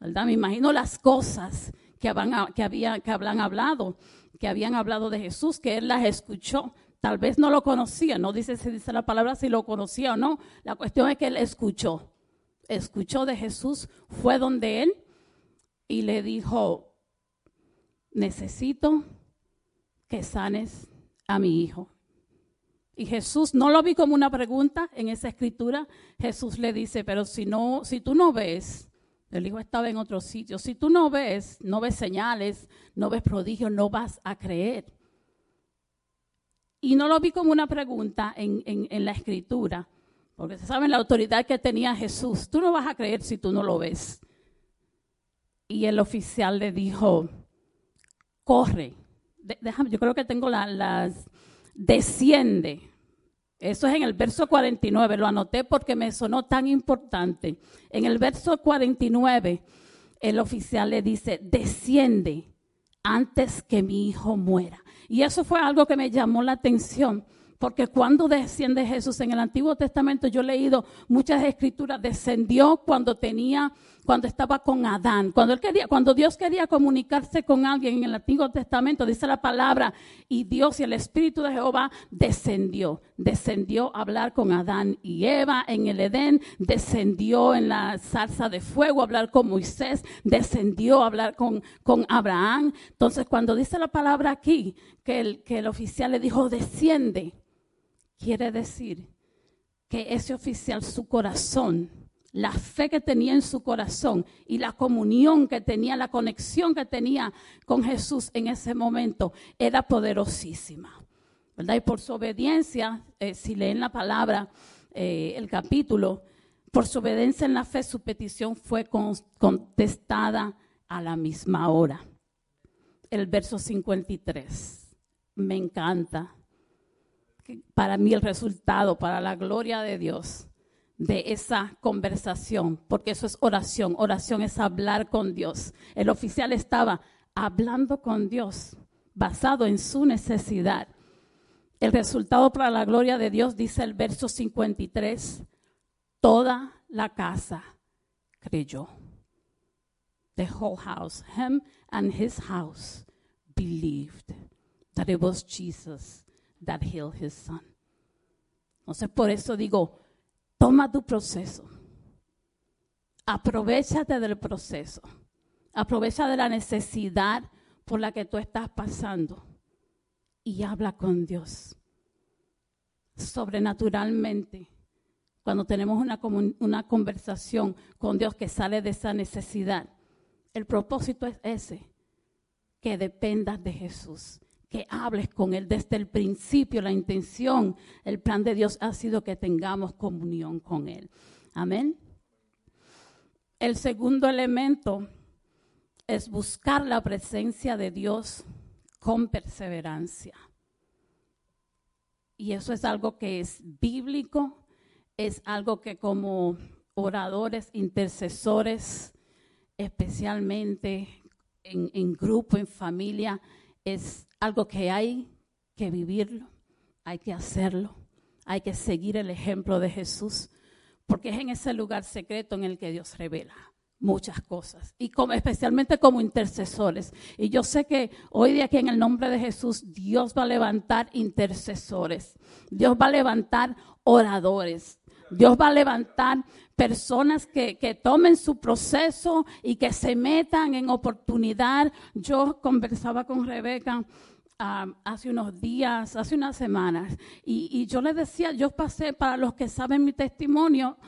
¿Verdad? Me imagino las cosas que, habían, hablado, que habían hablado de Jesús, que él las escuchó. Tal vez no lo conocía, no dice, se dice la palabra si lo conocía o no. La cuestión es que él escuchó. Escuchó de Jesús, fue donde él y le dijo, necesito que sanes a mi hijo. Y Jesús no lo vi como una pregunta en esa escritura. Jesús le dice, pero si no, si tú no ves, el hijo estaba en otro sitio, si tú no ves, no ves señales, no ves prodigios, no vas a creer. Y no lo vi como una pregunta en, en la escritura, porque se sabe la autoridad que tenía Jesús. Tú no vas a creer si tú no lo ves. Y el oficial le dijo, corre déjame, yo creo que tengo las, desciende. Eso es en el verso 49, lo anoté porque me sonó tan importante. En el verso 49, el oficial le dice, desciende antes que mi hijo muera. Y eso fue algo que me llamó la atención porque cuando desciende Jesús en el Antiguo Testamento, yo he leído muchas escrituras, descendió cuando tenía, cuando estaba con Adán. Cuando él quería, cuando Dios quería comunicarse con alguien en el Antiguo Testamento, dice la palabra, y Dios y el Espíritu de Jehová descendió. Descendió a hablar con Adán y Eva en el Edén, descendió en la salsa de fuego a hablar con Moisés, descendió a hablar con, con Abraham. Entonces, cuando dice la palabra aquí, que el, que el oficial le dijo, desciende Quiere decir que ese oficial, su corazón, la fe que tenía en su corazón y la comunión que tenía, la conexión que tenía con Jesús en ese momento era poderosísima. ¿verdad? Y por su obediencia, eh, si leen la palabra, eh, el capítulo, por su obediencia en la fe, su petición fue contestada a la misma hora. El verso 53. Me encanta para mí el resultado, para la gloria de Dios, de esa conversación, porque eso es oración. Oración es hablar con Dios. El oficial estaba hablando con Dios, basado en su necesidad. El resultado para la gloria de Dios, dice el verso 53, toda la casa creyó. The whole house, him and his house, believed that it was Jesus that healed his son. Entonces, por eso digo, toma tu proceso. Aprovechate del proceso. Aprovecha de la necesidad por la que tú estás pasando y habla con Dios. Sobrenaturalmente, cuando tenemos una, una conversación con Dios que sale de esa necesidad, el propósito es ese, que dependas de Jesús que hables con Él desde el principio. La intención, el plan de Dios ha sido que tengamos comunión con Él. Amén. El segundo elemento es buscar la presencia de Dios con perseverancia. Y eso es algo que es bíblico, es algo que como oradores, intercesores, especialmente en, en grupo, en familia, es algo que hay que vivirlo, hay que hacerlo, hay que seguir el ejemplo de Jesús, porque es en ese lugar secreto en el que Dios revela muchas cosas, y especialmente como intercesores. Y yo sé que hoy de aquí en el nombre de Jesús, Dios va a levantar intercesores, Dios va a levantar oradores, Dios va a levantar personas que, que, tomen su proceso y que se metan en oportunidad. Yo conversaba con Rebeca hace unos días, hace unas semanas, y, y yo le decía, yo pasé, para los que saben mi testimonio,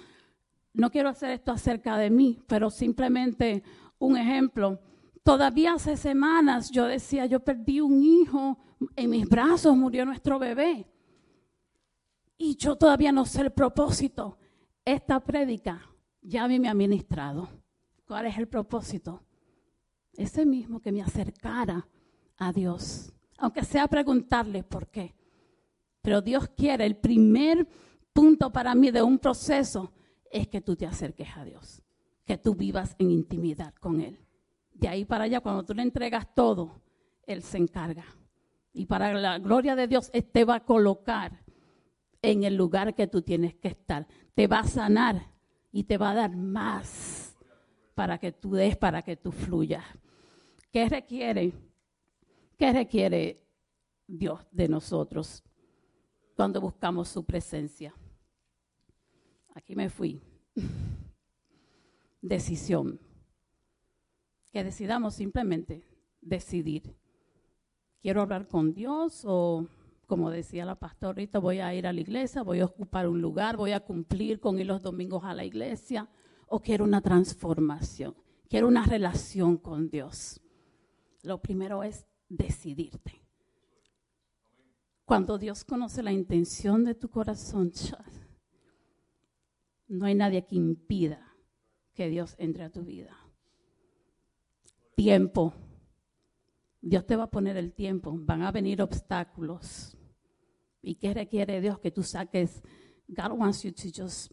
no quiero hacer esto acerca de mí, pero simplemente un ejemplo. Todavía hace semanas yo decía, yo perdí un hijo, en mis brazos murió nuestro bebé. Y yo todavía no sé el propósito. Esta prédica ya a mí me ha ministrado. ¿Cuál es el propósito? Ese mismo que me acercara a Dios. Aunque sea preguntarle por qué. Pero Dios quiere, el primer punto para mí de un proceso es que tú te acerques a Dios, que tú vivas en intimidad con Él. De ahí para allá, cuando tú le entregas todo, Él se encarga. Y para la gloria de Dios, Él te va a colocar en el lugar que tú tienes que estar. Te va a sanar y te va a dar más para que tú des, para que tú fluyas. ¿Qué requiere? ¿Qué requiere Dios de nosotros cuando buscamos su presencia? Aquí me fui. Decisión. Que decidamos simplemente decidir. ¿Quiero hablar con Dios o, como decía la pastorita, voy a ir a la iglesia, voy a ocupar un lugar, voy a cumplir con ir los domingos a la iglesia? ¿O quiero una transformación? Quiero una relación con Dios. Lo primero es decidirte. Cuando Dios conoce la intención de tu corazón, no hay nadie que impida que Dios entre a tu vida. Tiempo. Dios te va a poner el tiempo. Van a venir obstáculos. ¿Y qué requiere Dios? Que tú saques. God wants you to just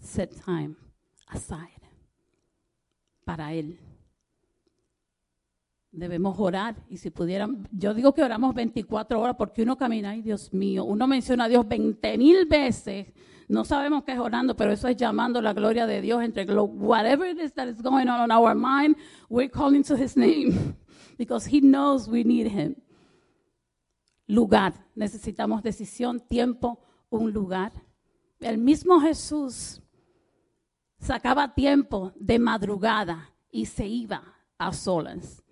set time aside para Él. Debemos orar y si pudieran, yo digo que oramos 24 horas porque uno camina, ay Dios mío, uno menciona a Dios 20 mil veces no sabemos qué es orando, pero eso es llamando la gloria de Dios entre whatever it is that is going on in our mind, we're calling to his name because he knows we need him. Lugar, necesitamos decisión, tiempo, un lugar. El mismo Jesús sacaba tiempo de madrugada y se iba a solas.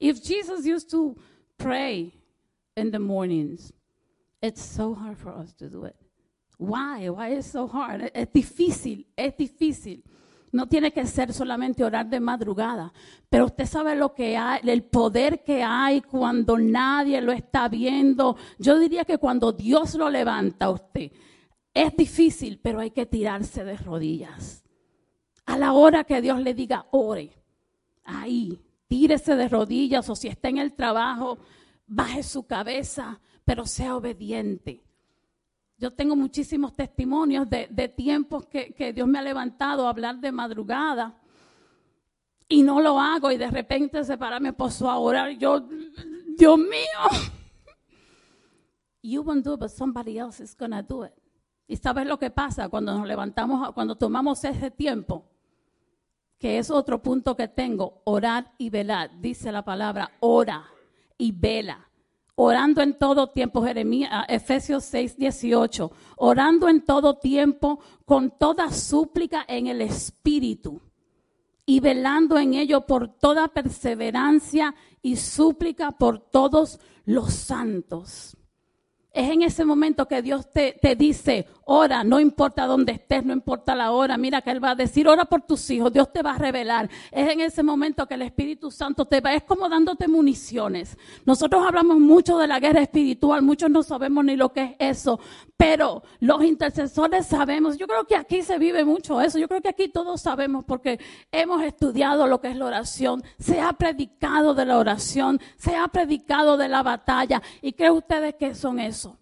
If Jesus used to pray in the mornings, it's so hard for us to do it. Why? Why is so hard? Es difícil, es difícil. No tiene que ser solamente orar de madrugada, pero usted sabe lo que hay, el poder que hay cuando nadie lo está viendo. Yo diría que cuando Dios lo levanta a usted, es difícil, pero hay que tirarse de rodillas. A la hora que Dios le diga, ore, ahí, tírese de rodillas o si está en el trabajo, baje su cabeza, pero sea obediente. Yo tengo muchísimos testimonios de, tiempos que, Dios me ha levantado a hablar de madrugada y no lo hago y de repente se para mi esposo a orar yo, Dios mío. You won't do it, but somebody else is to do it. Y sabes lo que pasa cuando nos levantamos, cuando tomamos ese tiempo, que es otro punto que tengo, orar y velar. Dice la palabra, ora y vela orando en todo tiempo, Jeremías, ah, Efesios 6, 18, orando en todo tiempo con toda súplica en el Espíritu y velando en ello por toda perseverancia y súplica por todos los santos. Es en ese momento que Dios te, te, dice, ora, no importa dónde estés, no importa la hora, mira que Él va a decir, ora por tus hijos, Dios te va a revelar. Es en ese momento que el Espíritu Santo te va, es como dándote municiones. Nosotros hablamos mucho de la guerra espiritual, muchos no sabemos ni lo que es eso, pero los intercesores sabemos, yo creo que aquí se vive mucho eso, yo creo que aquí todos sabemos porque hemos estudiado lo que es la oración, se ha predicado de la oración, se ha predicado de la batalla, y creen ustedes que son eso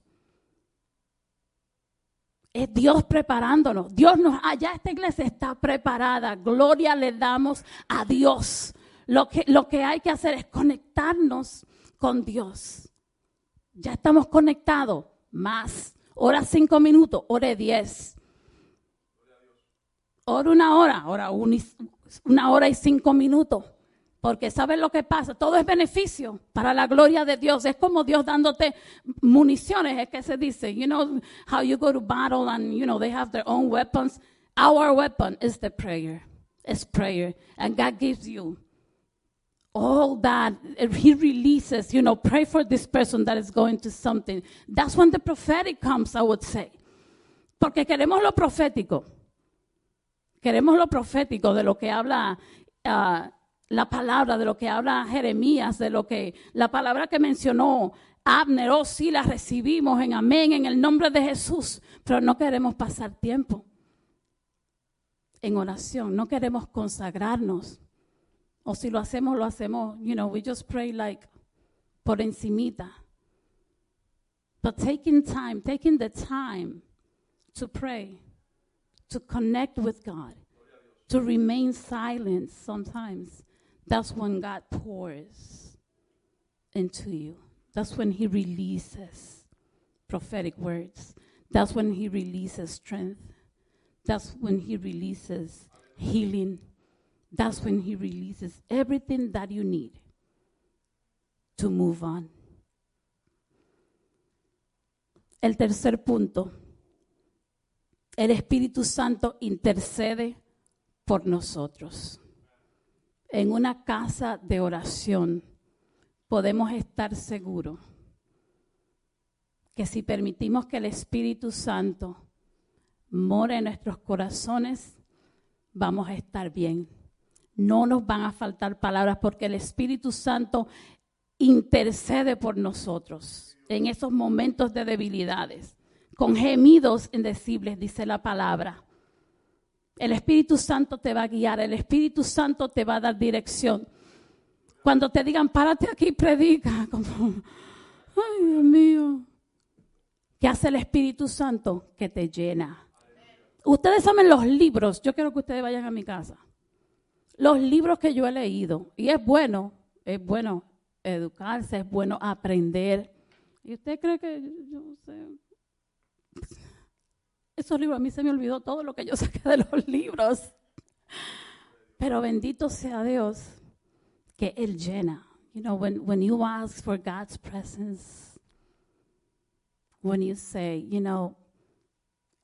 Es Dios preparándonos. Dios nos, allá esta iglesia está preparada. Gloria le damos a Dios. Lo que, lo que hay que hacer es conectarnos con Dios. Ya estamos conectados. Más. Hora cinco minutos, hora diez. Hora una hora, hora una hora y cinco minutos. Porque sabes lo que pasa, todo es beneficio para la gloria de Dios. Es como Dios dándote municiones, es que se dice, you know how you go to battle and you know they have their own weapons. Our weapon is the prayer. It's prayer. And God gives you all that he releases, you know, pray for this person that is going to something. That's when the prophetic comes, I would say. Porque queremos lo profético. Queremos lo profético de lo que habla uh, la palabra, de lo que habla Jeremías, de lo que la palabra que mencionó Abner, oh sí, la recibimos en amén, en el nombre de Jesús, pero no queremos pasar tiempo en oración, no queremos consagrarnos. O si lo hacemos, lo hacemos, you know, we just pray like por encimita. But taking time, taking the time to pray, to connect with God, to remain silent sometimes, that's when God pours into you. That's when He releases prophetic words. That's when He releases strength. That's when He releases healing. That's when He releases everything that you need to move on. El tercer punto. El Espíritu Santo intercede por nosotros. En una casa de oración, podemos estar seguros que si permitimos que el Espíritu Santo more en nuestros corazones, vamos a estar bien. No nos van a faltar palabras porque el Espíritu Santo intercede por nosotros en esos momentos de debilidades, con gemidos indecibles, dice la palabra. El Espíritu Santo te va a guiar, el Espíritu Santo te va a dar dirección. Cuando te digan, párate aquí y predica, como, ay Dios mío. ¿Qué hace el Espíritu Santo? Que te llena. Ustedes saben los libros, yo quiero que ustedes vayan a mi casa. Los libros que yo he leído, y es bueno, es bueno educarse, es bueno aprender. ¿Y usted cree que yo sé? Esos libros, a mí se me olvidó todo lo que yo saqué de los libros. Pero bendito sea Dios que Él llena. You know, when, when you ask for God's presence, when you say, you know,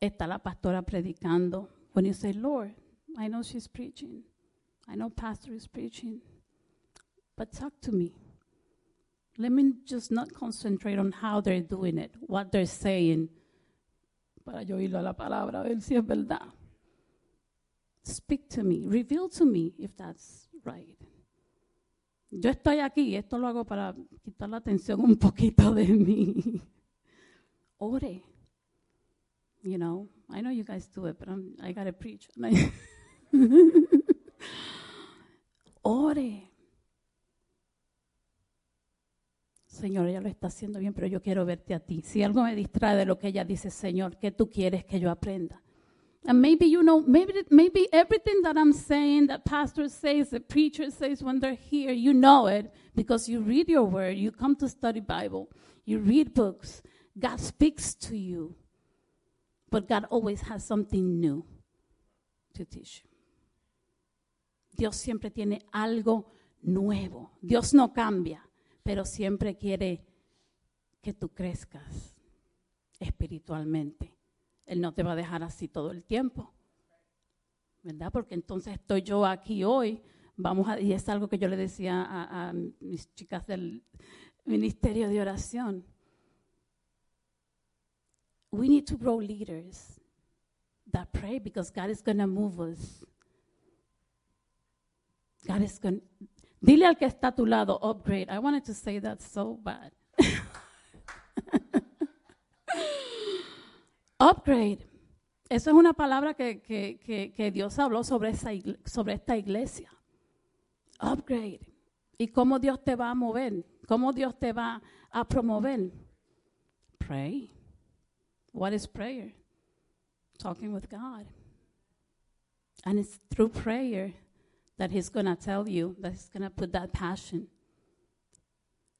está la pastora predicando, when you say, Lord, I know she's preaching, I know pastor is preaching, but talk to me. Let me just not concentrate on how they're doing it, what they're saying para yo oírlo a la palabra, a ver si es verdad. Speak to me, reveal to me if that's right. Yo estoy aquí, esto lo hago para quitar la atención un poquito de mí. Ore. You know, I know you guys do it, but I'm, I gotta preach. Ore. Señor, ella lo está haciendo bien, pero yo quiero verte a ti. Si algo me distrae de lo que ella dice, Señor, ¿qué tú quieres que yo aprenda? And maybe you know, maybe maybe everything that I'm saying, that pastor says, the preacher says when they're here, you know it because you read your word, you come to study Bible, you read books. God speaks to you, but God always has something new to teach you. Dios siempre tiene algo nuevo. Dios no cambia pero siempre quiere que tú crezcas espiritualmente. Él no te va a dejar así todo el tiempo, ¿verdad? Porque entonces estoy yo aquí hoy, vamos a, y es algo que yo le decía a, mis chicas del ministerio de oración. We need to grow leaders that pray because God is going to move us. God is going Dile al que está a tu lado, upgrade. I wanted to say that so bad. upgrade. Eso es una palabra que, que, que, Dios habló sobre, esa sobre esta iglesia. Upgrade. ¿Y cómo Dios te va a mover? ¿Cómo Dios te va a promover? Pray. What is prayer? talking with God. And it's through prayer that He's going to tell you, that He's going to put that passion.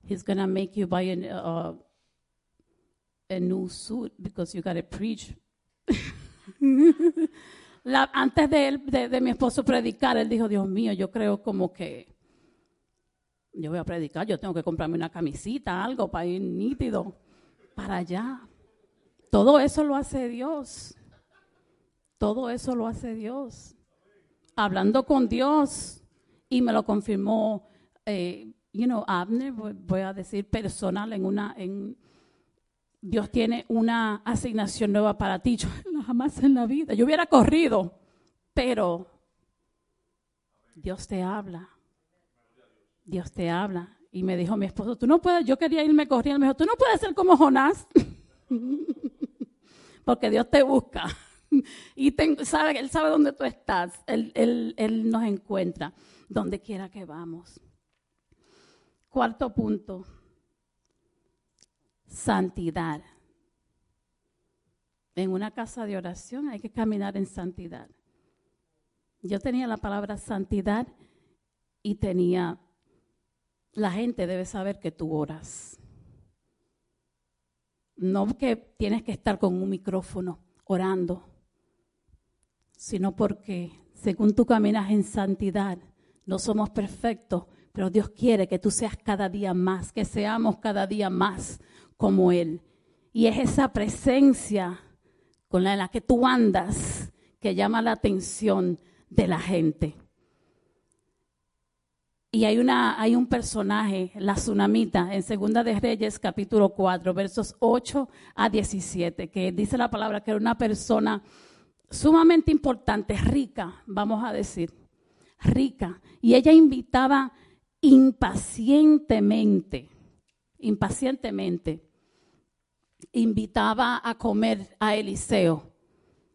He's going to make you buy an, uh, a new suit because you got to preach. Antes de, él, de, de mi esposo predicar, él dijo, Dios mío, yo creo como que yo voy a predicar, yo tengo que comprarme una camisita, algo para ir nítido, para allá. Todo eso lo hace Dios. Todo eso lo hace Dios. Hablando con Dios y me lo confirmó, eh, you know, Abner, voy, a decir personal en una, en Dios tiene una asignación nueva para ti. Yo jamás en la vida, yo hubiera corrido, pero Dios te habla. Dios te habla. Y me dijo mi esposo, tú no puedes, yo quería irme corriendo, me dijo, tú no puedes ser como Jonás, porque Dios te busca. Y sabe, Él sabe dónde tú estás, él, él- él nos encuentra, donde quiera que vamos. Cuarto punto, santidad. En una casa de oración hay que caminar en santidad. Yo tenía la palabra santidad y tenía, la gente debe saber que tú oras. No que tienes que estar con un micrófono orando, sino porque según tú caminas en santidad, no somos perfectos, pero Dios quiere que tú seas cada día más, que seamos cada día más como Él. Y es esa presencia con la, en la que tú andas que llama la atención de la gente. Y hay, una, hay un personaje, la tsunamita, en Segunda de Reyes, capítulo 4, versos 8 a 17, que dice la palabra que era una persona sumamente importante, rica, vamos a decir, rica. Y ella invitaba impacientemente, impacientemente, invitaba a comer a Eliseo.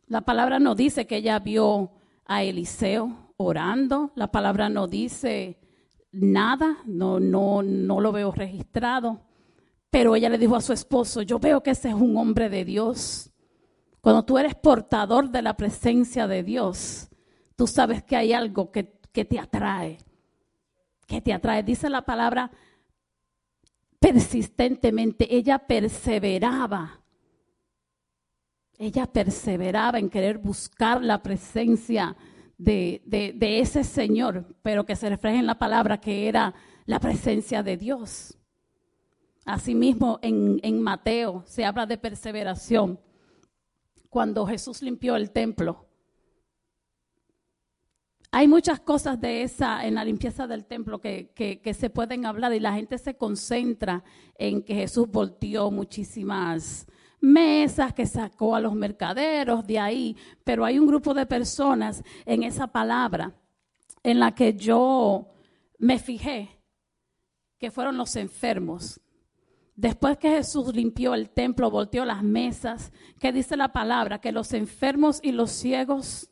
La palabra no dice que ella vio a Eliseo orando, la palabra no dice nada, no, no, no lo veo registrado, pero ella le dijo a su esposo, yo veo que ese es un hombre de Dios. Cuando tú eres portador de la presencia de Dios, tú sabes que hay algo que, que te atrae, que te atrae. Dice la palabra persistentemente, ella perseveraba. Ella perseveraba en querer buscar la presencia de, de, ese Señor, pero que se refleja en la palabra que era la presencia de Dios. Asimismo, en, en Mateo se habla de perseveración. Cuando Jesús limpió el templo, hay muchas cosas de esa en la limpieza del templo que, que, se pueden hablar y la gente se concentra en que Jesús volteó muchísimas mesas, que sacó a los mercaderos de ahí, pero hay un grupo de personas en esa palabra en la que yo me fijé, que fueron los enfermos. Después que Jesús limpió el templo, volteó las mesas, que dice la palabra, que los enfermos y los ciegos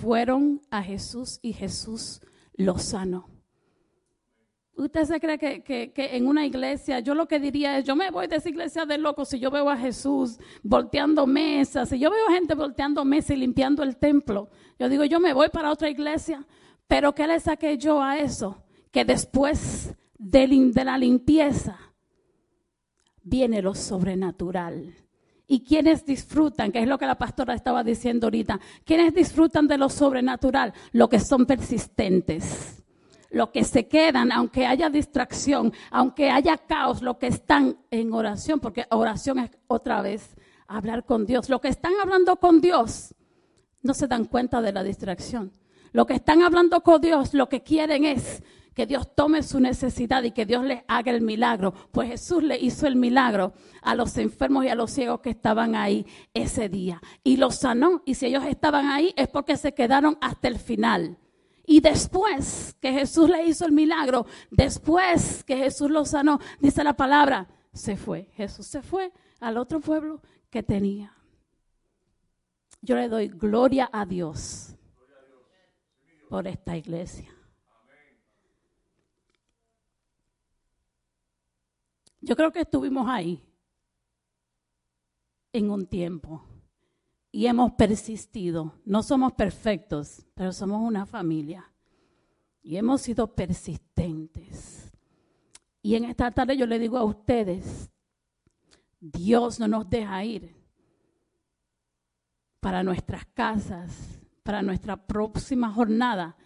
fueron a Jesús y Jesús los sanó. ¿Usted se cree que, en una iglesia, yo lo que diría es, yo me voy de esa iglesia de locos si yo veo a Jesús volteando mesas, si yo veo gente volteando mesas y limpiando el templo, yo digo, yo me voy para otra iglesia, pero ¿qué le saqué yo a eso? Que después de, de la limpieza viene lo sobrenatural. Y quienes disfrutan, que es lo que la pastora estaba diciendo ahorita, quienes disfrutan de lo sobrenatural, lo que son persistentes, lo que se quedan, aunque haya distracción, aunque haya caos, lo que están en oración, porque oración es otra vez hablar con Dios. Lo que están hablando con Dios, no se dan cuenta de la distracción. Lo que están hablando con Dios, lo que quieren es que Dios tome su necesidad y que Dios les haga el milagro. Pues Jesús le hizo el milagro a los enfermos y a los ciegos que estaban ahí ese día. Y los sanó. Y si ellos estaban ahí es porque se quedaron hasta el final. Y después que Jesús le hizo el milagro, después que Jesús los sanó, dice la palabra, se fue. Jesús se fue al otro pueblo que tenía. Yo le doy gloria a Dios por esta iglesia. Yo creo que estuvimos ahí en un tiempo, y hemos persistido. No somos perfectos, pero somos una familia. Y hemos sido persistentes. Y en esta tarde yo le digo a ustedes, Dios no nos deja ir para nuestras casas, para nuestra próxima jornada,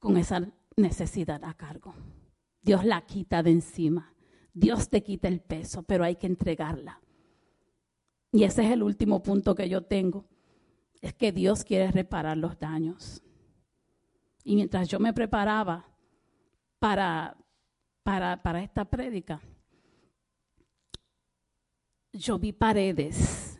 con esa necesidad a cargo. Dios la quita de encima. Dios te quita el peso, pero hay que entregarla. Y ese es el último punto que yo tengo. Es que Dios quiere reparar los daños. Y mientras yo me preparaba para, para, para esta prédica, yo vi paredes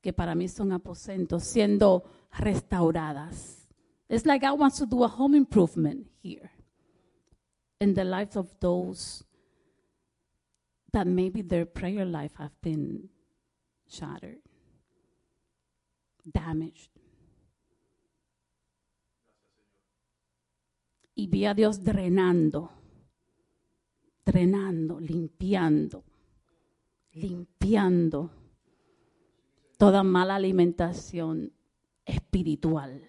que para mí son aposentos siendo restauradas. It's like I want to do a home improvement here in the lives of those that maybe their prayer life have been shattered, damaged. Y vi a Dios drenando, drenando, limpiando, limpiando toda mala alimentación espiritual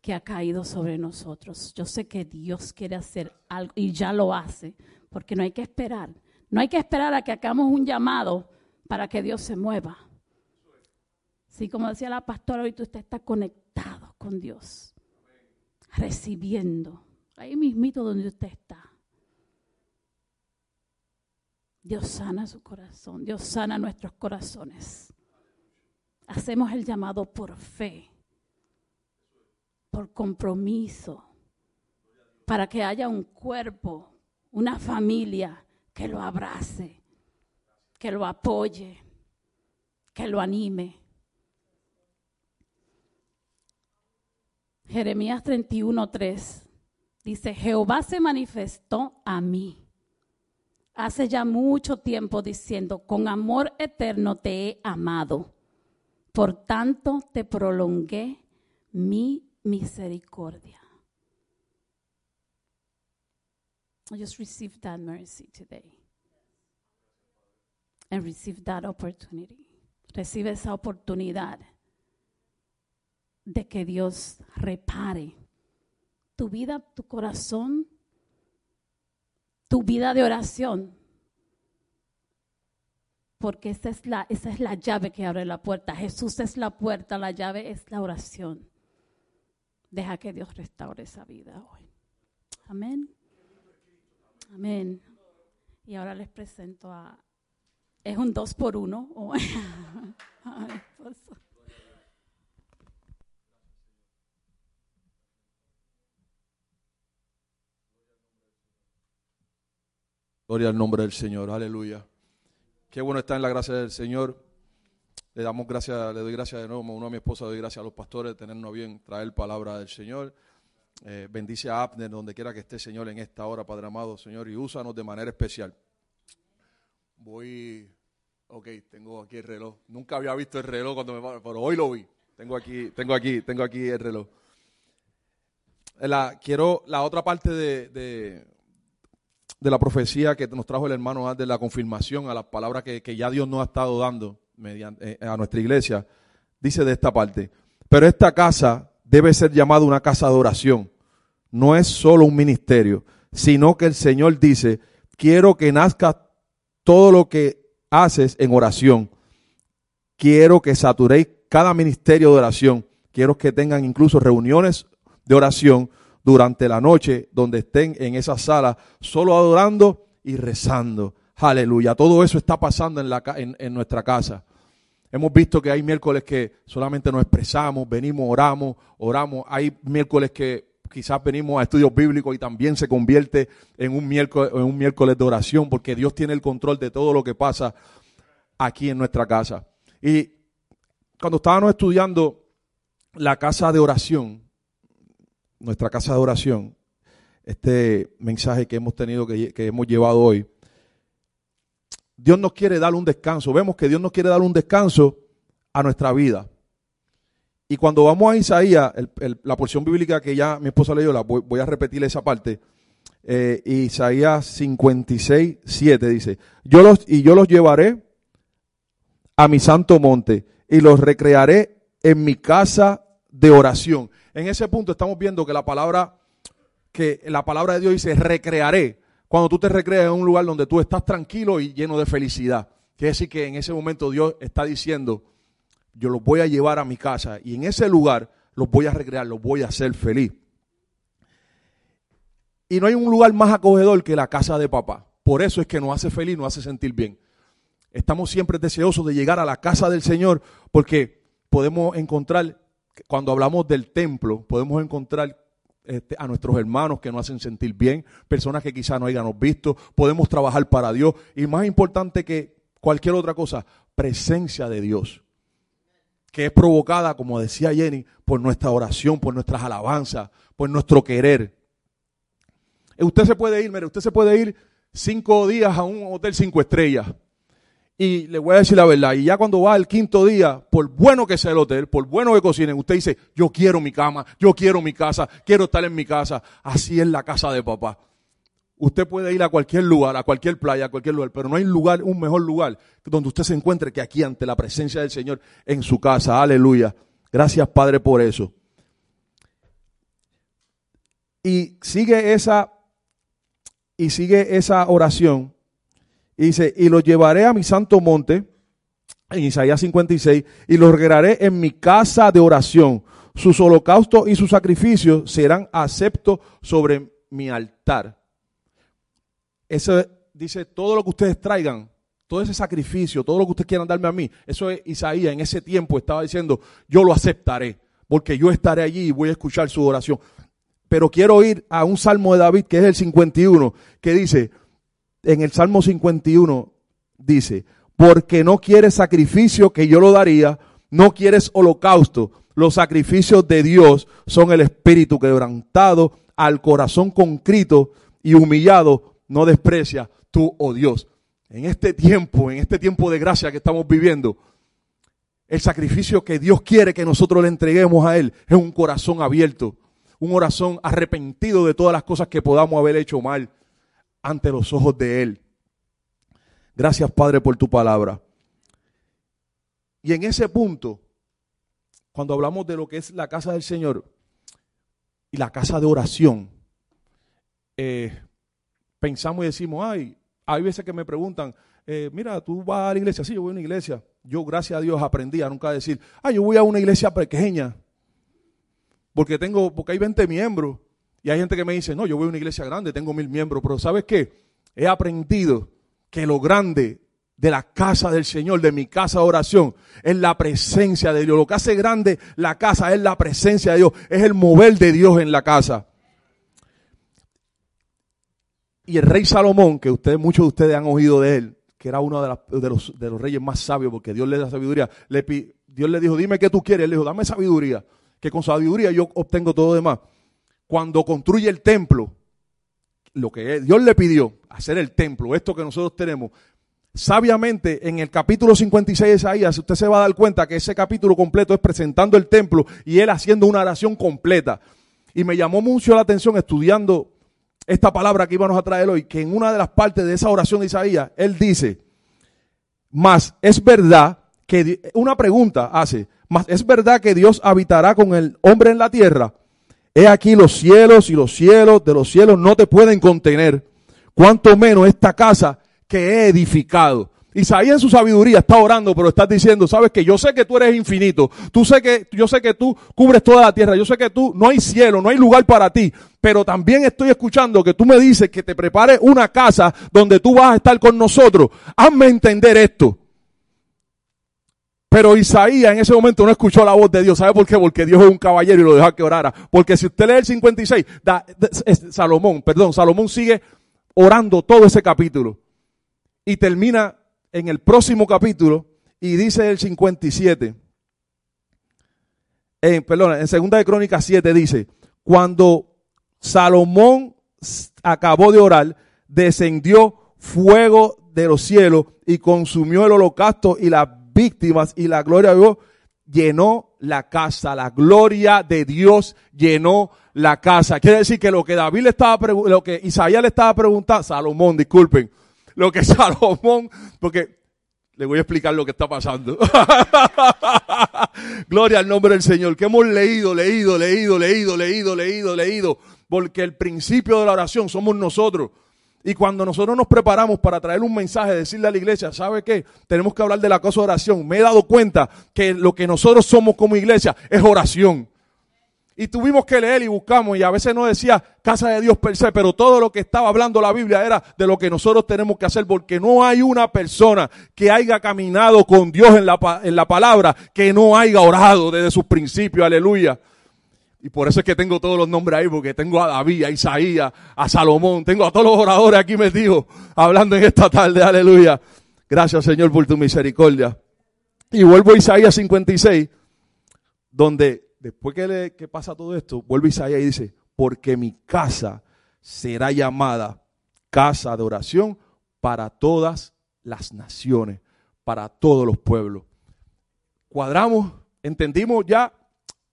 que ha caído sobre nosotros. Yo sé que Dios quiere hacer algo y ya lo hace, porque no hay que esperar. No hay que esperar a que hagamos un llamado para que Dios se mueva. Sí, como decía la pastora, hoy usted está conectado con Dios, recibiendo, ahí mismito donde usted está. Dios sana su corazón, Dios sana nuestros corazones. Hacemos el llamado por fe, por compromiso, para que haya un cuerpo, una familia que lo abrace, que lo apoye, que lo anime. Jeremías 31:3 dice, Jehová se manifestó a mí hace ya mucho tiempo diciendo, con amor eterno te he amado, por tanto te prolongué mi misericordia. I just received that mercy today. And received that opportunity. Recibe esa oportunidad de que Dios repare tu vida, tu corazón, tu vida de oración. Porque esa es, la, esa es la llave que abre la puerta. Jesús es la puerta, la llave es la oración. Deja que Dios restaure esa vida hoy. Amén. Amén. Y ahora les presento a... Es un dos por uno. Gloria al nombre del Señor, aleluya. Qué bueno estar en la gracia del Señor. Le damos gracias, le doy gracias de nuevo, uno a mi esposa, doy gracias a los pastores de tenernos bien, traer palabra del Señor. Eh, bendice a Abner donde quiera que esté, Señor, en esta hora, Padre amado, Señor, y úsanos de manera especial. Voy, ok, tengo aquí el reloj. Nunca había visto el reloj cuando me pero hoy lo vi. Tengo aquí, tengo aquí, tengo aquí el reloj. La, quiero la otra parte de, de la profecía que nos trajo el hermano de la confirmación a las palabras que, ya Dios nos ha estado dando eh, a nuestra iglesia, dice de esta parte, pero esta casa debe ser llamada una casa de oración, no es solo un ministerio, sino que el Señor dice, quiero que nazca todo lo que haces en oración, quiero que saturéis cada ministerio de oración, quiero que tengan incluso reuniones de oración durante la noche donde estén en esa sala solo adorando y rezando. Aleluya. Todo eso está pasando en, la, en, nuestra casa. Hemos visto que hay miércoles que solamente nos expresamos, venimos, oramos, oramos. Hay miércoles que quizás venimos a estudios bíblicos y también se convierte en un miércoles, en un miércoles de oración porque Dios tiene el control de todo lo que pasa aquí en nuestra casa. Y cuando estábamos estudiando la casa de oración, nuestra casa de oración, este mensaje que hemos tenido, que, hemos llevado hoy, Dios nos quiere dar un descanso. Vemos que Dios nos quiere dar un descanso a nuestra vida. Y cuando vamos a Isaías, la porción bíblica que ya mi esposa leyó, la voy, a repetir esa parte. Eh, Isaías 56, 7 dice, yo los, y yo los llevaré a mi santo monte y los recrearé en mi casa de oración. En ese punto estamos viendo que la palabra que la palabra de Dios dice recrearé. Cuando tú te recreas en un lugar donde tú estás tranquilo y lleno de felicidad. Quiere decir que en ese momento Dios está diciendo, yo los voy a llevar a mi casa y en ese lugar los voy a recrear, los voy a hacer feliz. Y no hay un lugar más acogedor que la casa de papá. Por eso es que nos hace feliz, nos hace sentir bien. Estamos siempre deseosos de llegar a la casa del Señor porque podemos encontrar, cuando hablamos del templo, podemos encontrar este, a nuestros hermanos que nos hacen sentir bien, personas que quizás no hayamos visto, podemos trabajar para Dios y más importante que cualquier otra cosa, presencia de Dios, que es provocada, como decía Jenny, por nuestra oración, por nuestras alabanzas, por nuestro querer. Usted se puede ir, mire, usted se puede ir cinco días a un hotel cinco estrellas y le voy a decir la verdad, y ya cuando va al quinto día, por bueno que sea el hotel, por bueno que cocinen, usted dice, yo quiero mi cama, yo quiero mi casa, quiero estar en mi casa. Así es la casa de papá. Usted puede ir a cualquier lugar, a cualquier playa, a cualquier lugar, pero no hay lugar, un mejor lugar donde usted se encuentre que aquí ante la presencia del Señor en su casa. Aleluya. Gracias Padre por eso. Y sigue esa, y sigue esa oración y dice, y los llevaré a mi santo monte, en Isaías 56, y los regaré en mi casa de oración. Sus holocaustos y sus sacrificios serán aceptos sobre mi altar. Eso dice, todo lo que ustedes traigan, todo ese sacrificio, todo lo que ustedes quieran darme a mí, eso es Isaías en ese tiempo estaba diciendo, yo lo aceptaré, porque yo estaré allí y voy a escuchar su oración. Pero quiero ir a un salmo de David, que es el 51, que dice, en el Salmo 51 dice, porque no quieres sacrificio que yo lo daría, no quieres holocausto. Los sacrificios de Dios son el espíritu quebrantado, al corazón concrito y humillado, no desprecia tú, oh Dios. En este tiempo, en este tiempo de gracia que estamos viviendo, el sacrificio que Dios quiere que nosotros le entreguemos a Él es un corazón abierto, un corazón arrepentido de todas las cosas que podamos haber hecho mal ante los ojos de Él. Gracias, Padre, por tu palabra. Y en ese punto, cuando hablamos de lo que es la casa del Señor y la casa de oración, eh, pensamos y decimos, ay, hay veces que me preguntan, eh, mira, tú vas a la iglesia, sí, yo voy a una iglesia. Yo, gracias a Dios, aprendí a nunca decir, ay, yo voy a una iglesia pequeña, porque tengo, porque hay 20 miembros. Y hay gente que me dice, no, yo voy a una iglesia grande, tengo mil miembros, pero ¿sabes qué? He aprendido que lo grande de la casa del Señor, de mi casa de oración, es la presencia de Dios. Lo que hace grande la casa es la presencia de Dios, es el mover de Dios en la casa. Y el rey Salomón, que ustedes, muchos de ustedes han oído de él, que era uno de, los, reyes más sabios, porque Dios le da sabiduría, Dios le dijo, dime qué tú quieres. Él le dijo, dame sabiduría, que con sabiduría yo obtengo todo lo demás cuando construye el templo, lo que Dios le pidió, hacer el templo, esto que nosotros tenemos, sabiamente en el capítulo 56 de Isaías, usted se va a dar cuenta que ese capítulo completo es presentando el templo y él haciendo una oración completa. Y me llamó mucho la atención estudiando esta palabra que íbamos a traer hoy, que en una de las partes de esa oración de Isaías, él dice, más es verdad que, una pregunta hace, más es verdad que Dios habitará con el hombre en la tierra. He aquí los cielos y los cielos de los cielos no te pueden contener, cuanto menos esta casa que he edificado. Isaías en su sabiduría está orando, pero está diciendo, sabes que yo sé que tú eres infinito, tú sé que, yo sé que tú cubres toda la tierra, yo sé que tú no hay cielo, no hay lugar para ti, pero también estoy escuchando que tú me dices que te prepares una casa donde tú vas a estar con nosotros. Hazme entender esto. Pero Isaías en ese momento no escuchó la voz de Dios. ¿Sabe por qué? Porque Dios es un caballero y lo dejó que orara. Porque si usted lee el 56, Salomón, perdón, Salomón sigue orando todo ese capítulo. Y termina en el próximo capítulo y dice el 57. En, perdón, en segunda de Crónicas 7 dice, cuando Salomón acabó de orar, descendió fuego de los cielos y consumió el holocausto y la víctimas y la gloria de Dios llenó la casa. La gloria de Dios llenó la casa. Quiere decir que lo que David le estaba lo que Isaías le estaba preguntando, Salomón, disculpen, lo que Salomón, porque Le voy a explicar lo que está pasando. Gloria al nombre del Señor. Que hemos leído, leído, leído, leído, leído, leído, leído. Porque el principio de la oración somos nosotros. Y cuando nosotros nos preparamos para traer un mensaje, decirle a la iglesia, ¿sabe qué? Tenemos que hablar de la cosa de oración. Me he dado cuenta que lo que nosotros somos como iglesia es oración. Y tuvimos que leer y buscamos, y a veces no decía casa de Dios per se, pero todo lo que estaba hablando la Biblia era de lo que nosotros tenemos que hacer, porque no hay una persona que haya caminado con Dios en la, en la palabra que no haya orado desde sus principios, aleluya. Y por eso es que tengo todos los nombres ahí, porque tengo a David, a Isaías, a Salomón, tengo a todos los oradores aquí metidos, hablando en esta tarde, aleluya. Gracias Señor por tu misericordia. Y vuelvo a Isaías 56, donde después que, pasa todo esto, vuelve Isaías y dice, porque mi casa será llamada casa de oración para todas las naciones, para todos los pueblos. Cuadramos, entendimos ya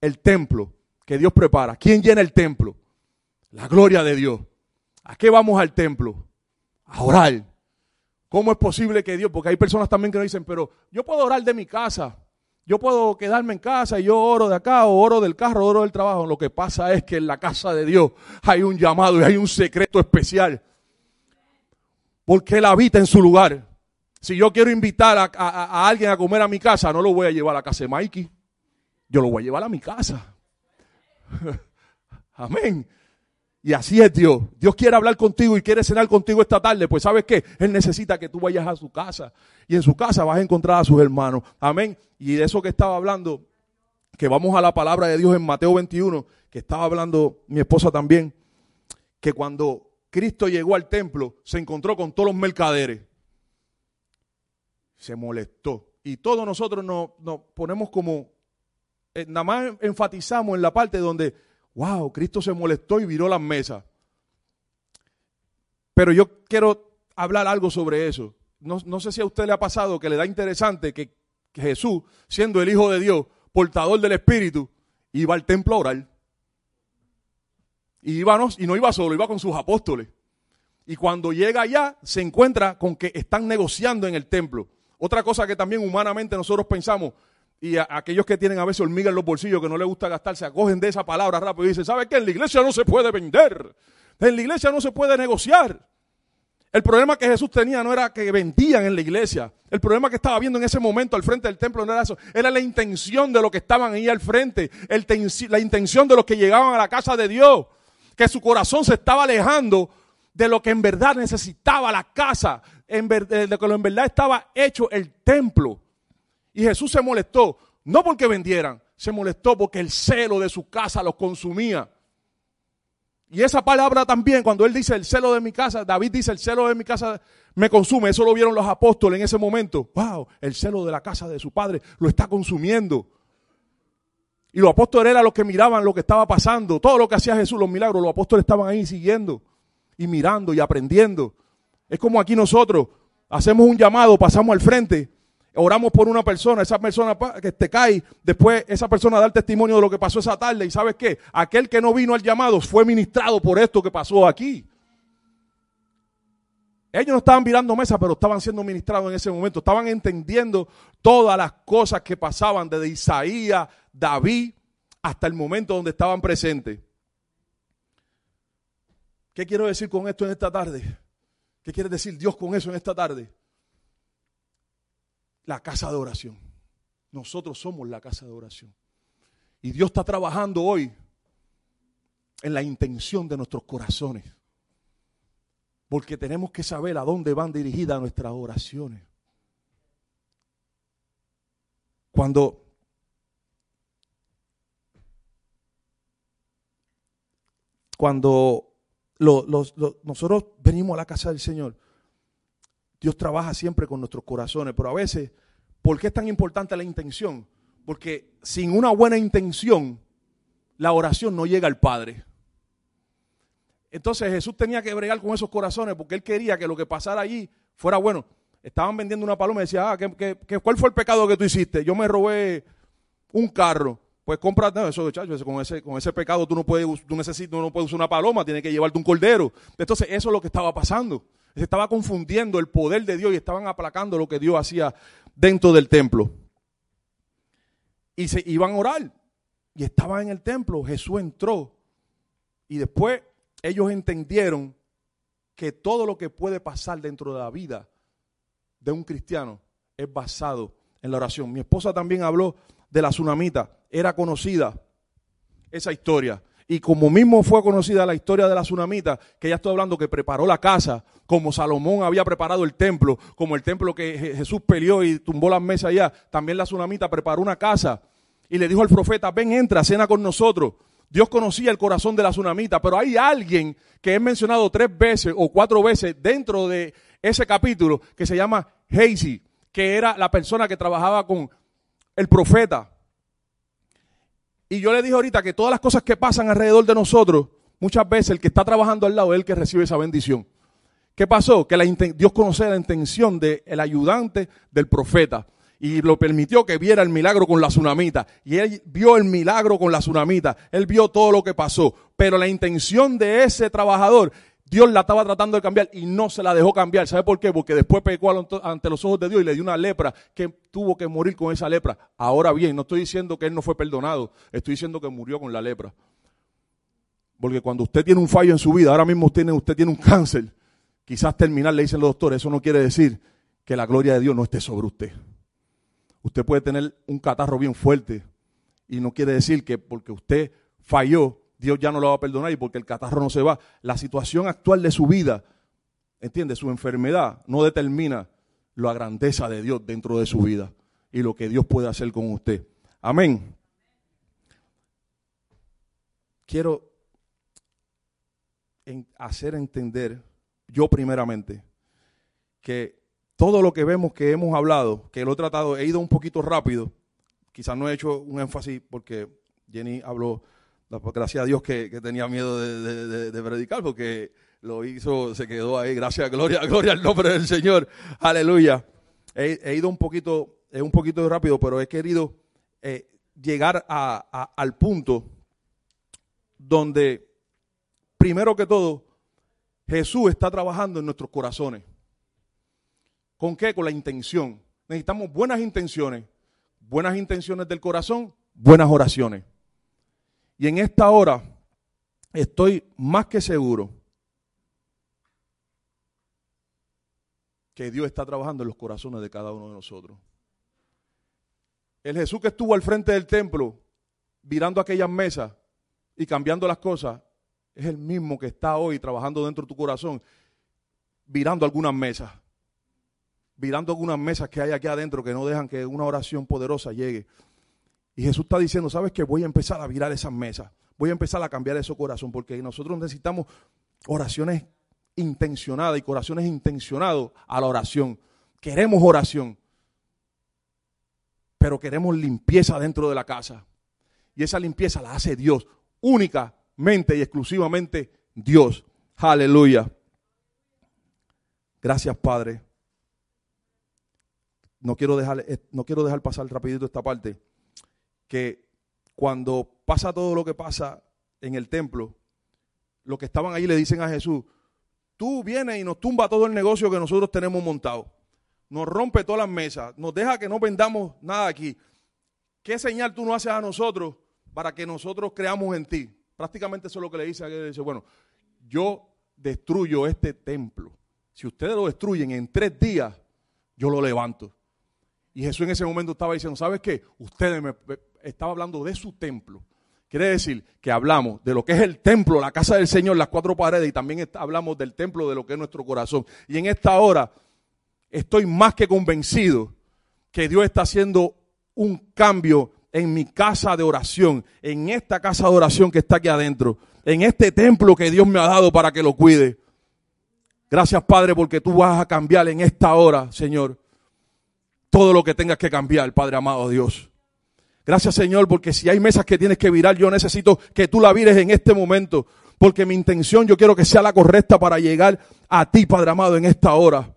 el templo que Dios prepara. ¿Quién llena el templo? La gloria de Dios. ¿A qué vamos al templo? A orar. ¿Cómo es posible que Dios? Porque hay personas también que nos dicen, pero yo puedo orar de mi casa. Yo puedo quedarme en casa y yo oro de acá o oro del carro, oro del trabajo. Lo que pasa es que en la casa de Dios hay un llamado y hay un secreto especial. Porque Él habita en su lugar. Si yo quiero invitar a, alguien a comer a mi casa, no lo voy a llevar a la casa de Mikey. Yo lo voy a llevar a mi casa. Amén. Y así es Dios. Dios quiere hablar contigo y quiere cenar contigo esta tarde. Pues sabes qué? Él necesita que tú vayas a su casa. Y en su casa vas a encontrar a sus hermanos. Amén. Y de eso que estaba hablando, que vamos a la palabra de Dios en Mateo 21, que estaba hablando mi esposa también, que cuando Cristo llegó al templo, se encontró con todos los mercaderes. Se molestó. Y todos nosotros nos, nos ponemos como, eh, nada más enfatizamos en la parte donde wow, Cristo se molestó y viró las mesas. Pero yo quiero hablar algo sobre eso. No, sé si a usted le ha pasado que le da interesante que, Jesús, siendo el Hijo de Dios, portador del Espíritu, iba al templo a orar. Y, iba, y no iba solo, iba con sus apóstoles. Y cuando llega allá, se encuentra con que están negociando en el templo. Otra cosa que también humanamente nosotros pensamos, y aquellos que tienen a veces hormiga en los bolsillos, que no les gusta gastar, se acogen de esa palabra rápido y dicen, ¿sabe qué? En la iglesia no se puede vender. En la iglesia no se puede negociar. El problema que Jesús tenía no era que vendían en la iglesia. El problema que estaba viendo en ese momento al frente del templo no era eso. Era la intención de los que estaban ahí al frente. la intención de los que llegaban a la casa de Dios. Que su corazón se estaba alejando de lo que en verdad necesitaba la casa. de lo que en verdad estaba hecho el templo. Y Jesús se molestó, no porque vendieran, se molestó porque el celo de su casa los consumía. Y esa palabra también, cuando él dice el celo de mi casa, David dice el celo de mi casa me consume. Eso lo vieron los apóstoles en ese momento. Wow, el celo de la casa de su padre lo está consumiendo. Y los apóstoles eran los que miraban lo que estaba pasando. Todo lo que hacía Jesús, los milagros, los apóstoles estaban ahí siguiendo y mirando y aprendiendo. Es como aquí nosotros hacemos un llamado, pasamos al frente oramos por una persona, esa persona que te cae, después esa persona da el testimonio de lo que pasó esa tarde y sabes qué, aquel que no vino al llamado fue ministrado por esto que pasó aquí. Ellos no estaban mirando mesa, pero estaban siendo ministrados en ese momento, estaban entendiendo todas las cosas que pasaban desde Isaías, David, hasta el momento donde estaban presentes. ¿Qué quiero decir con esto en esta tarde? ¿Qué quiere decir Dios con eso en esta tarde? La casa de oración. Nosotros somos la casa de oración. Y Dios está trabajando hoy en la intención de nuestros corazones. Porque tenemos que saber a dónde van dirigidas nuestras oraciones. Cuando cuando nosotros venimos a la casa del Señor, Dios trabaja siempre con nuestros corazones, pero a veces, ¿por qué es tan importante la intención? Porque sin una buena intención, la oración no llega al Padre. Entonces Jesús tenía que bregar con esos corazones porque él quería que lo que pasara allí fuera bueno. Estaban vendiendo una paloma y decía, ah, cuál fue el pecado que tú hiciste? Yo me robé un carro. Pues cómprate eso, muchachos, con ese, con ese pecado tú no puedes, tú necesitas, no puedes usar una paloma, tienes que llevarte un cordero. Entonces eso es lo que estaba pasando. Se estaba confundiendo el poder de Dios y estaban aplacando lo que Dios hacía dentro del templo. Y se iban a orar. Y estaban en el templo. Jesús entró. Y después ellos entendieron que todo lo que puede pasar dentro de la vida de un cristiano es basado en la oración. Mi esposa también habló de la tsunamita. Era conocida esa historia. Y como mismo fue conocida la historia de la tsunamita, que ya estoy hablando que preparó la casa, como Salomón había preparado el templo, como el templo que Jesús peleó y tumbó las mesas allá, también la tsunamita preparó una casa y le dijo al profeta, ven, entra, cena con nosotros. Dios conocía el corazón de la tsunamita, pero hay alguien que es mencionado tres veces o cuatro veces dentro de ese capítulo que se llama Heisi, que era la persona que trabajaba con el profeta. Y yo le dije ahorita que todas las cosas que pasan alrededor de nosotros, muchas veces el que está trabajando al lado es el que recibe esa bendición. ¿Qué pasó? Que Dios conocía la intención del ayudante del profeta y lo permitió que viera el milagro con la tsunamita. Y él vio el milagro con la tsunamita. Él vio todo lo que pasó. Pero la intención de ese trabajador, Dios la estaba tratando de cambiar y no se la dejó cambiar. ¿Sabe por qué? Porque después pecó ante los ojos de Dios y le dio una lepra que tuvo que morir con esa lepra. Ahora bien, no estoy diciendo que él no fue perdonado. Estoy diciendo que murió con la lepra. Porque cuando usted tiene un fallo en su vida, ahora mismo usted tiene, un cáncer, quizás terminal, le dicen los doctores, eso no quiere decir que la gloria de Dios no esté sobre usted. Usted puede tener un catarro bien fuerte y no quiere decir que porque usted falló, Dios ya no lo va a perdonar y porque el catarro no se va. La situación actual de su vida, entiende, su enfermedad no determina la grandeza de Dios dentro de su vida y lo que Dios puede hacer con usted. Amén. Quiero hacer entender, yo primeramente, que todo lo que vemos que hemos hablado, que lo he tratado, he ido un poquito rápido, quizás no he hecho un énfasis porque Jenny habló, gracias a Dios que, tenía miedo de, predicar, porque lo hizo, se quedó ahí, gracias, gloria, gloria al nombre del Señor, aleluya. He, ido un poquito, es un poquito rápido, pero he querido eh, llegar al punto donde, primero que todo, Jesús está trabajando en nuestros corazones. ¿Con qué? Con la intención. Necesitamos buenas intenciones. Buenas intenciones del corazón, buenas oraciones. Y en esta hora estoy más que seguro que Dios está trabajando en los corazones de cada uno de nosotros. El Jesús que estuvo al frente del templo, virando aquellas mesas y cambiando las cosas, es el mismo que está hoy trabajando dentro de tu corazón, virando algunas mesas virando algunas mesas que hay aquí adentro que no dejan que una oración poderosa llegue. Y Jesús está diciendo, ¿sabes qué? Voy a empezar a virar esas mesas. Voy a empezar a cambiar ese corazón porque nosotros necesitamos oraciones intencionadas y corazones intencionados a la oración. Queremos oración, pero queremos limpieza dentro de la casa. Y esa limpieza la hace Dios, únicamente y exclusivamente Dios. Aleluya. Gracias, Padre no quiero dejar, eh, no quiero dejar pasar rapidito esta parte, que cuando pasa todo lo que pasa en el templo, los que estaban ahí le dicen a Jesús, tú vienes y nos tumba todo el negocio que nosotros tenemos montado, nos rompe todas las mesas, nos deja que no vendamos nada aquí. ¿Qué señal tú no haces a nosotros para que nosotros creamos en ti? Prácticamente eso es lo que le dice a él. Dice, bueno, yo destruyo este templo. Si ustedes lo destruyen en tres días, yo lo levanto. Y Jesús en ese momento estaba diciendo, ¿sabes qué? Ustedes me, estaba hablando de su templo. Quiere decir que hablamos de lo que es el templo, la casa del Señor, las cuatro paredes, y también hablamos del templo de lo que es nuestro corazón. Y en esta hora estoy más que convencido que Dios está haciendo un cambio en mi casa de oración, en esta casa de oración que está aquí adentro, en este templo que Dios me ha dado para que lo cuide. Gracias Padre porque tú vas a cambiar en esta hora, Señor todo lo que tengas que cambiar, Padre amado Dios. Gracias Señor, porque si hay mesas que tienes que virar, yo necesito que tú la vires en este momento, porque mi intención yo quiero que sea la correcta para llegar a ti, Padre amado, en esta hora.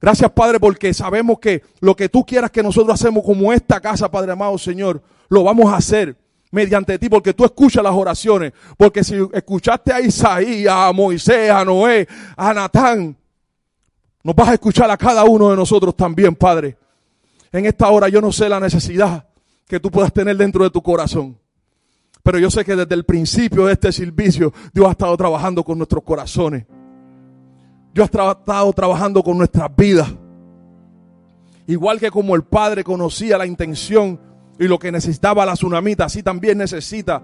Gracias Padre, porque sabemos que lo que tú quieras que nosotros hacemos como esta casa, Padre amado Señor, lo vamos a hacer mediante ti, porque tú escuchas las oraciones, porque si escuchaste a Isaías, a Moisés, a Noé, a Natán, Nos vas a escuchar a cada uno de nosotros también, Padre. En esta hora yo no sé la necesidad que tú puedas tener dentro de tu corazón. Pero yo sé que desde el principio de este servicio Dios ha estado trabajando con nuestros corazones. Dios ha estado trabajando con nuestras vidas. Igual que como el Padre conocía la intención y lo que necesitaba la tsunamita, así también necesita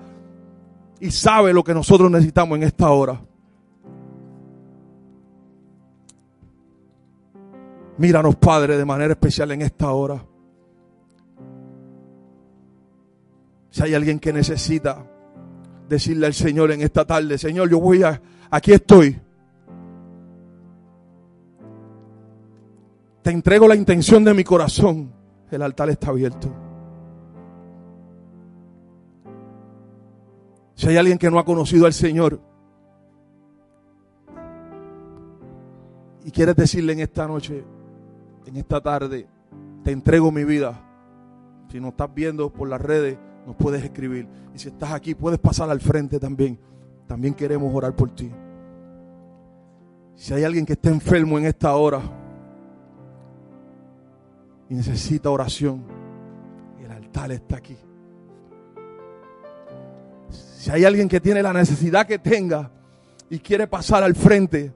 y sabe lo que nosotros necesitamos en esta hora. Míranos, Padre, de manera especial en esta hora. Si hay alguien que necesita decirle al Señor en esta tarde, Señor, yo voy a, aquí estoy. Te entrego la intención de mi corazón. El altar está abierto. Si hay alguien que no ha conocido al Señor y quieres decirle en esta noche, en esta tarde, te entrego mi vida. Si no estás viendo por las redes, nos puedes escribir. Y si estás aquí, puedes pasar al frente también. También queremos orar por ti. Si hay alguien que está enfermo en esta hora y necesita oración, el altar está aquí. Si hay alguien que tiene la necesidad que tenga y quiere pasar al frente,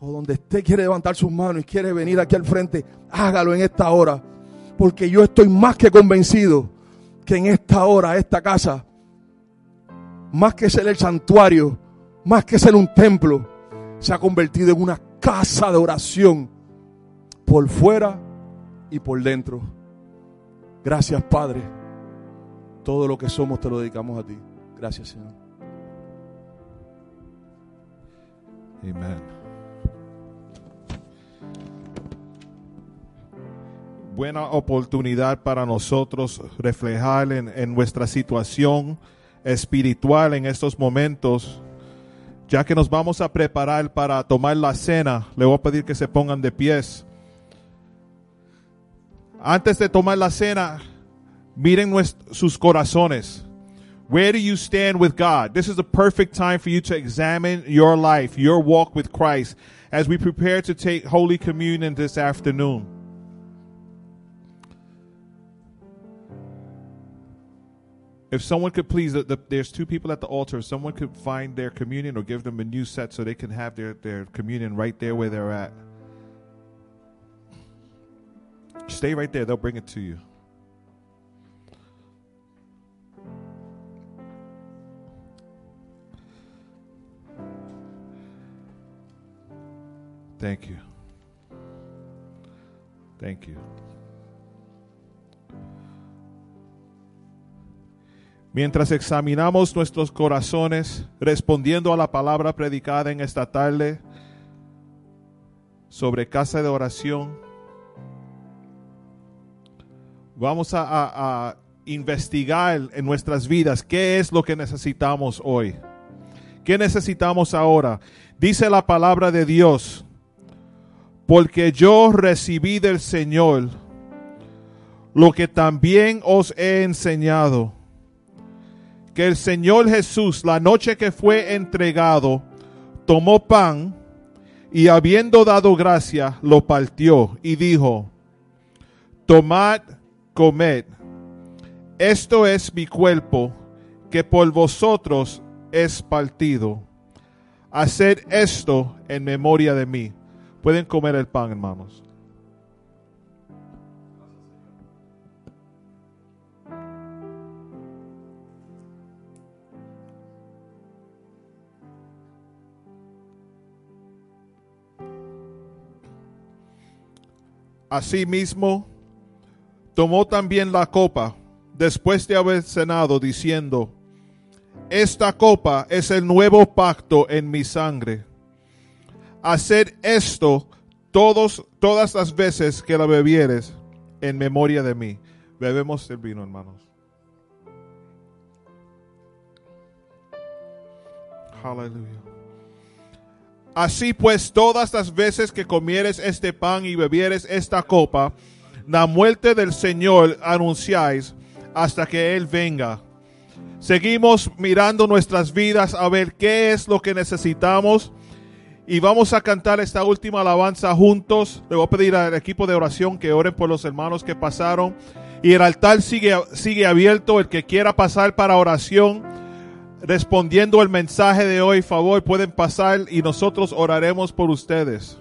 o donde usted quiere levantar sus manos y quiere venir aquí al frente, hágalo en esta hora. Porque yo estoy más que convencido que en esta hora, esta casa, más que ser el santuario, más que ser un templo, se ha convertido en una casa de oración por fuera y por dentro. Gracias, Padre. Todo lo que somos te lo dedicamos a ti. Gracias, Señor. Amén. Buena oportunidad para nosotros reflejar en, nuestra situación espiritual en estos momentos. Ya que nos vamos a preparar para tomar la cena, le voy a pedir que se pongan de pies. Antes de tomar la cena, miren sus corazones. Where do you stand with God? This is the perfect time for you to examine your life, your walk with Christ, as we prepare to take Holy Communion this afternoon. If someone could please, the, the, there's two people at the altar. If someone could find their communion or give them a new set so they can have their, their communion right there where they're at. Stay right there, they'll bring it to you. Thank you. Thank you. Mientras examinamos nuestros corazones, respondiendo a la palabra predicada en esta tarde sobre casa de oración, vamos a, investigar en nuestras vidas qué es lo que necesitamos hoy. ¿Qué necesitamos ahora? Dice la palabra de Dios, porque yo recibí del Señor lo que también os he enseñado que el Señor Jesús, la noche que fue entregado, tomó pan y habiendo dado gracia, lo partió y dijo, tomad, comed, esto es mi cuerpo que por vosotros es partido. Haced esto en memoria de mí. Pueden comer el pan, hermanos. Asimismo, tomó también la copa después de haber cenado, diciendo, Esta copa es el nuevo pacto en mi sangre. Hacer esto todos, todas las veces que la bebieres en memoria de mí. Bebemos el vino, hermanos. Aleluya. Así pues, todas las veces que comieres este pan y bebieres esta copa, la muerte del Señor anunciáis hasta que Él venga. Seguimos mirando nuestras vidas a ver qué es lo que necesitamos y vamos a cantar esta última alabanza juntos. Le voy a pedir al equipo de oración que oren por los hermanos que pasaron y el altar sigue, sigue abierto, el que quiera pasar para oración respondiendo al mensaje de hoy, favor, pueden pasar y nosotros oraremos por ustedes.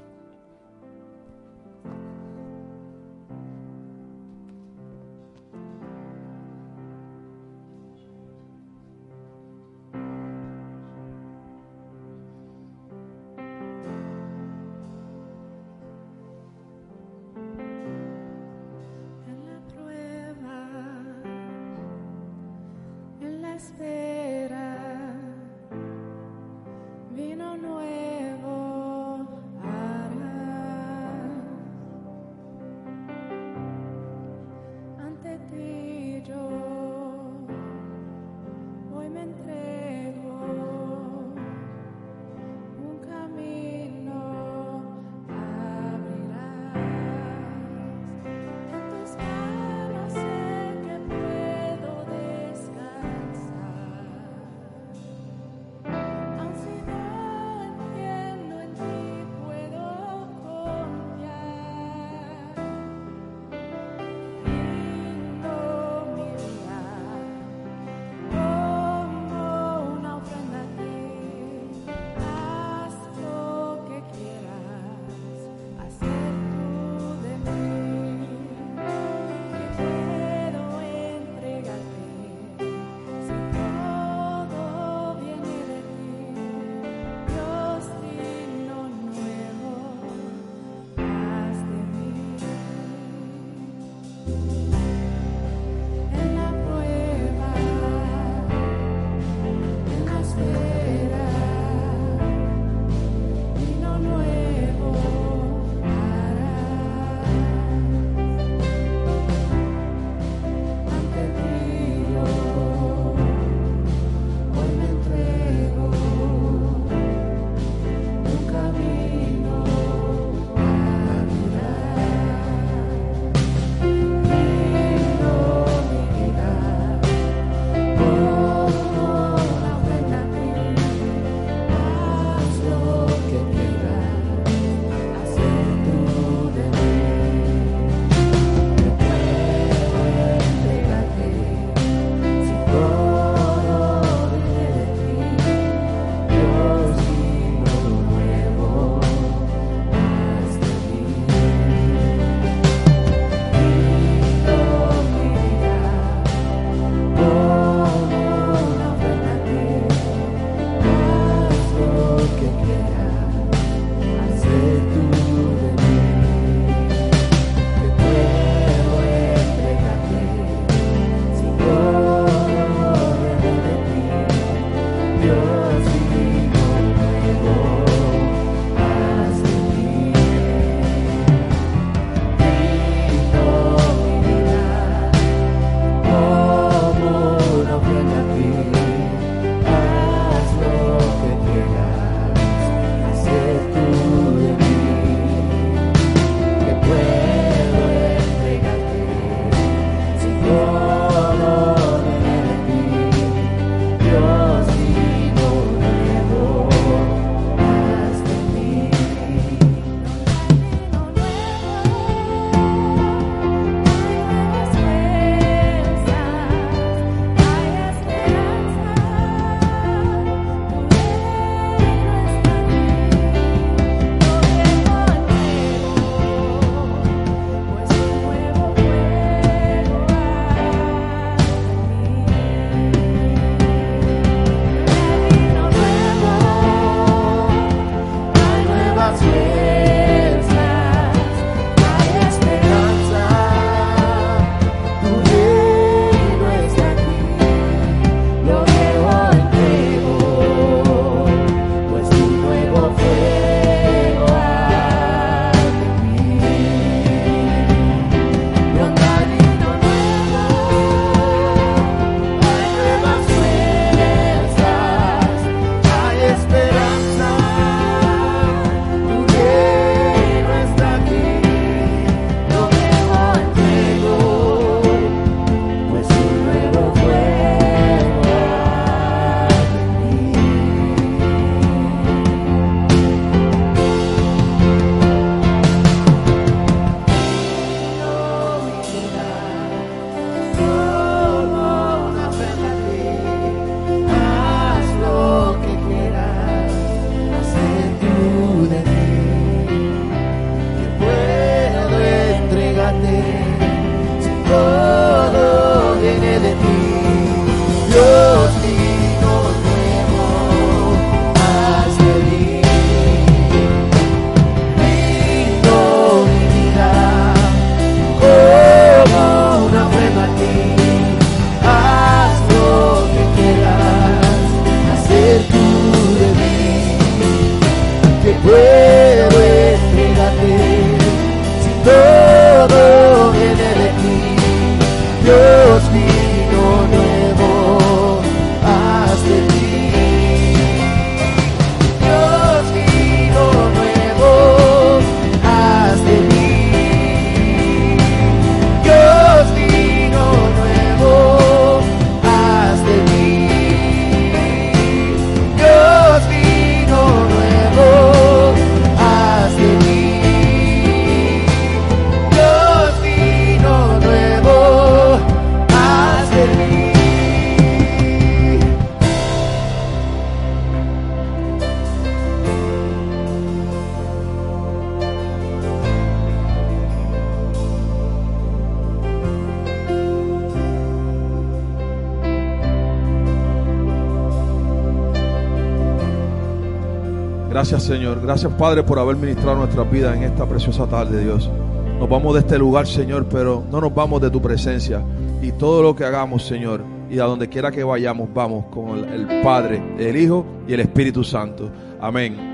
Señor. Gracias Padre por haber ministrado nuestras vidas en esta preciosa tarde, Dios. Nos vamos de este lugar, Señor, pero no nos vamos de tu presencia. Y todo lo que hagamos, Señor, y a donde quiera que vayamos, vamos con el, Padre, el Hijo y el Espíritu Santo. Amén.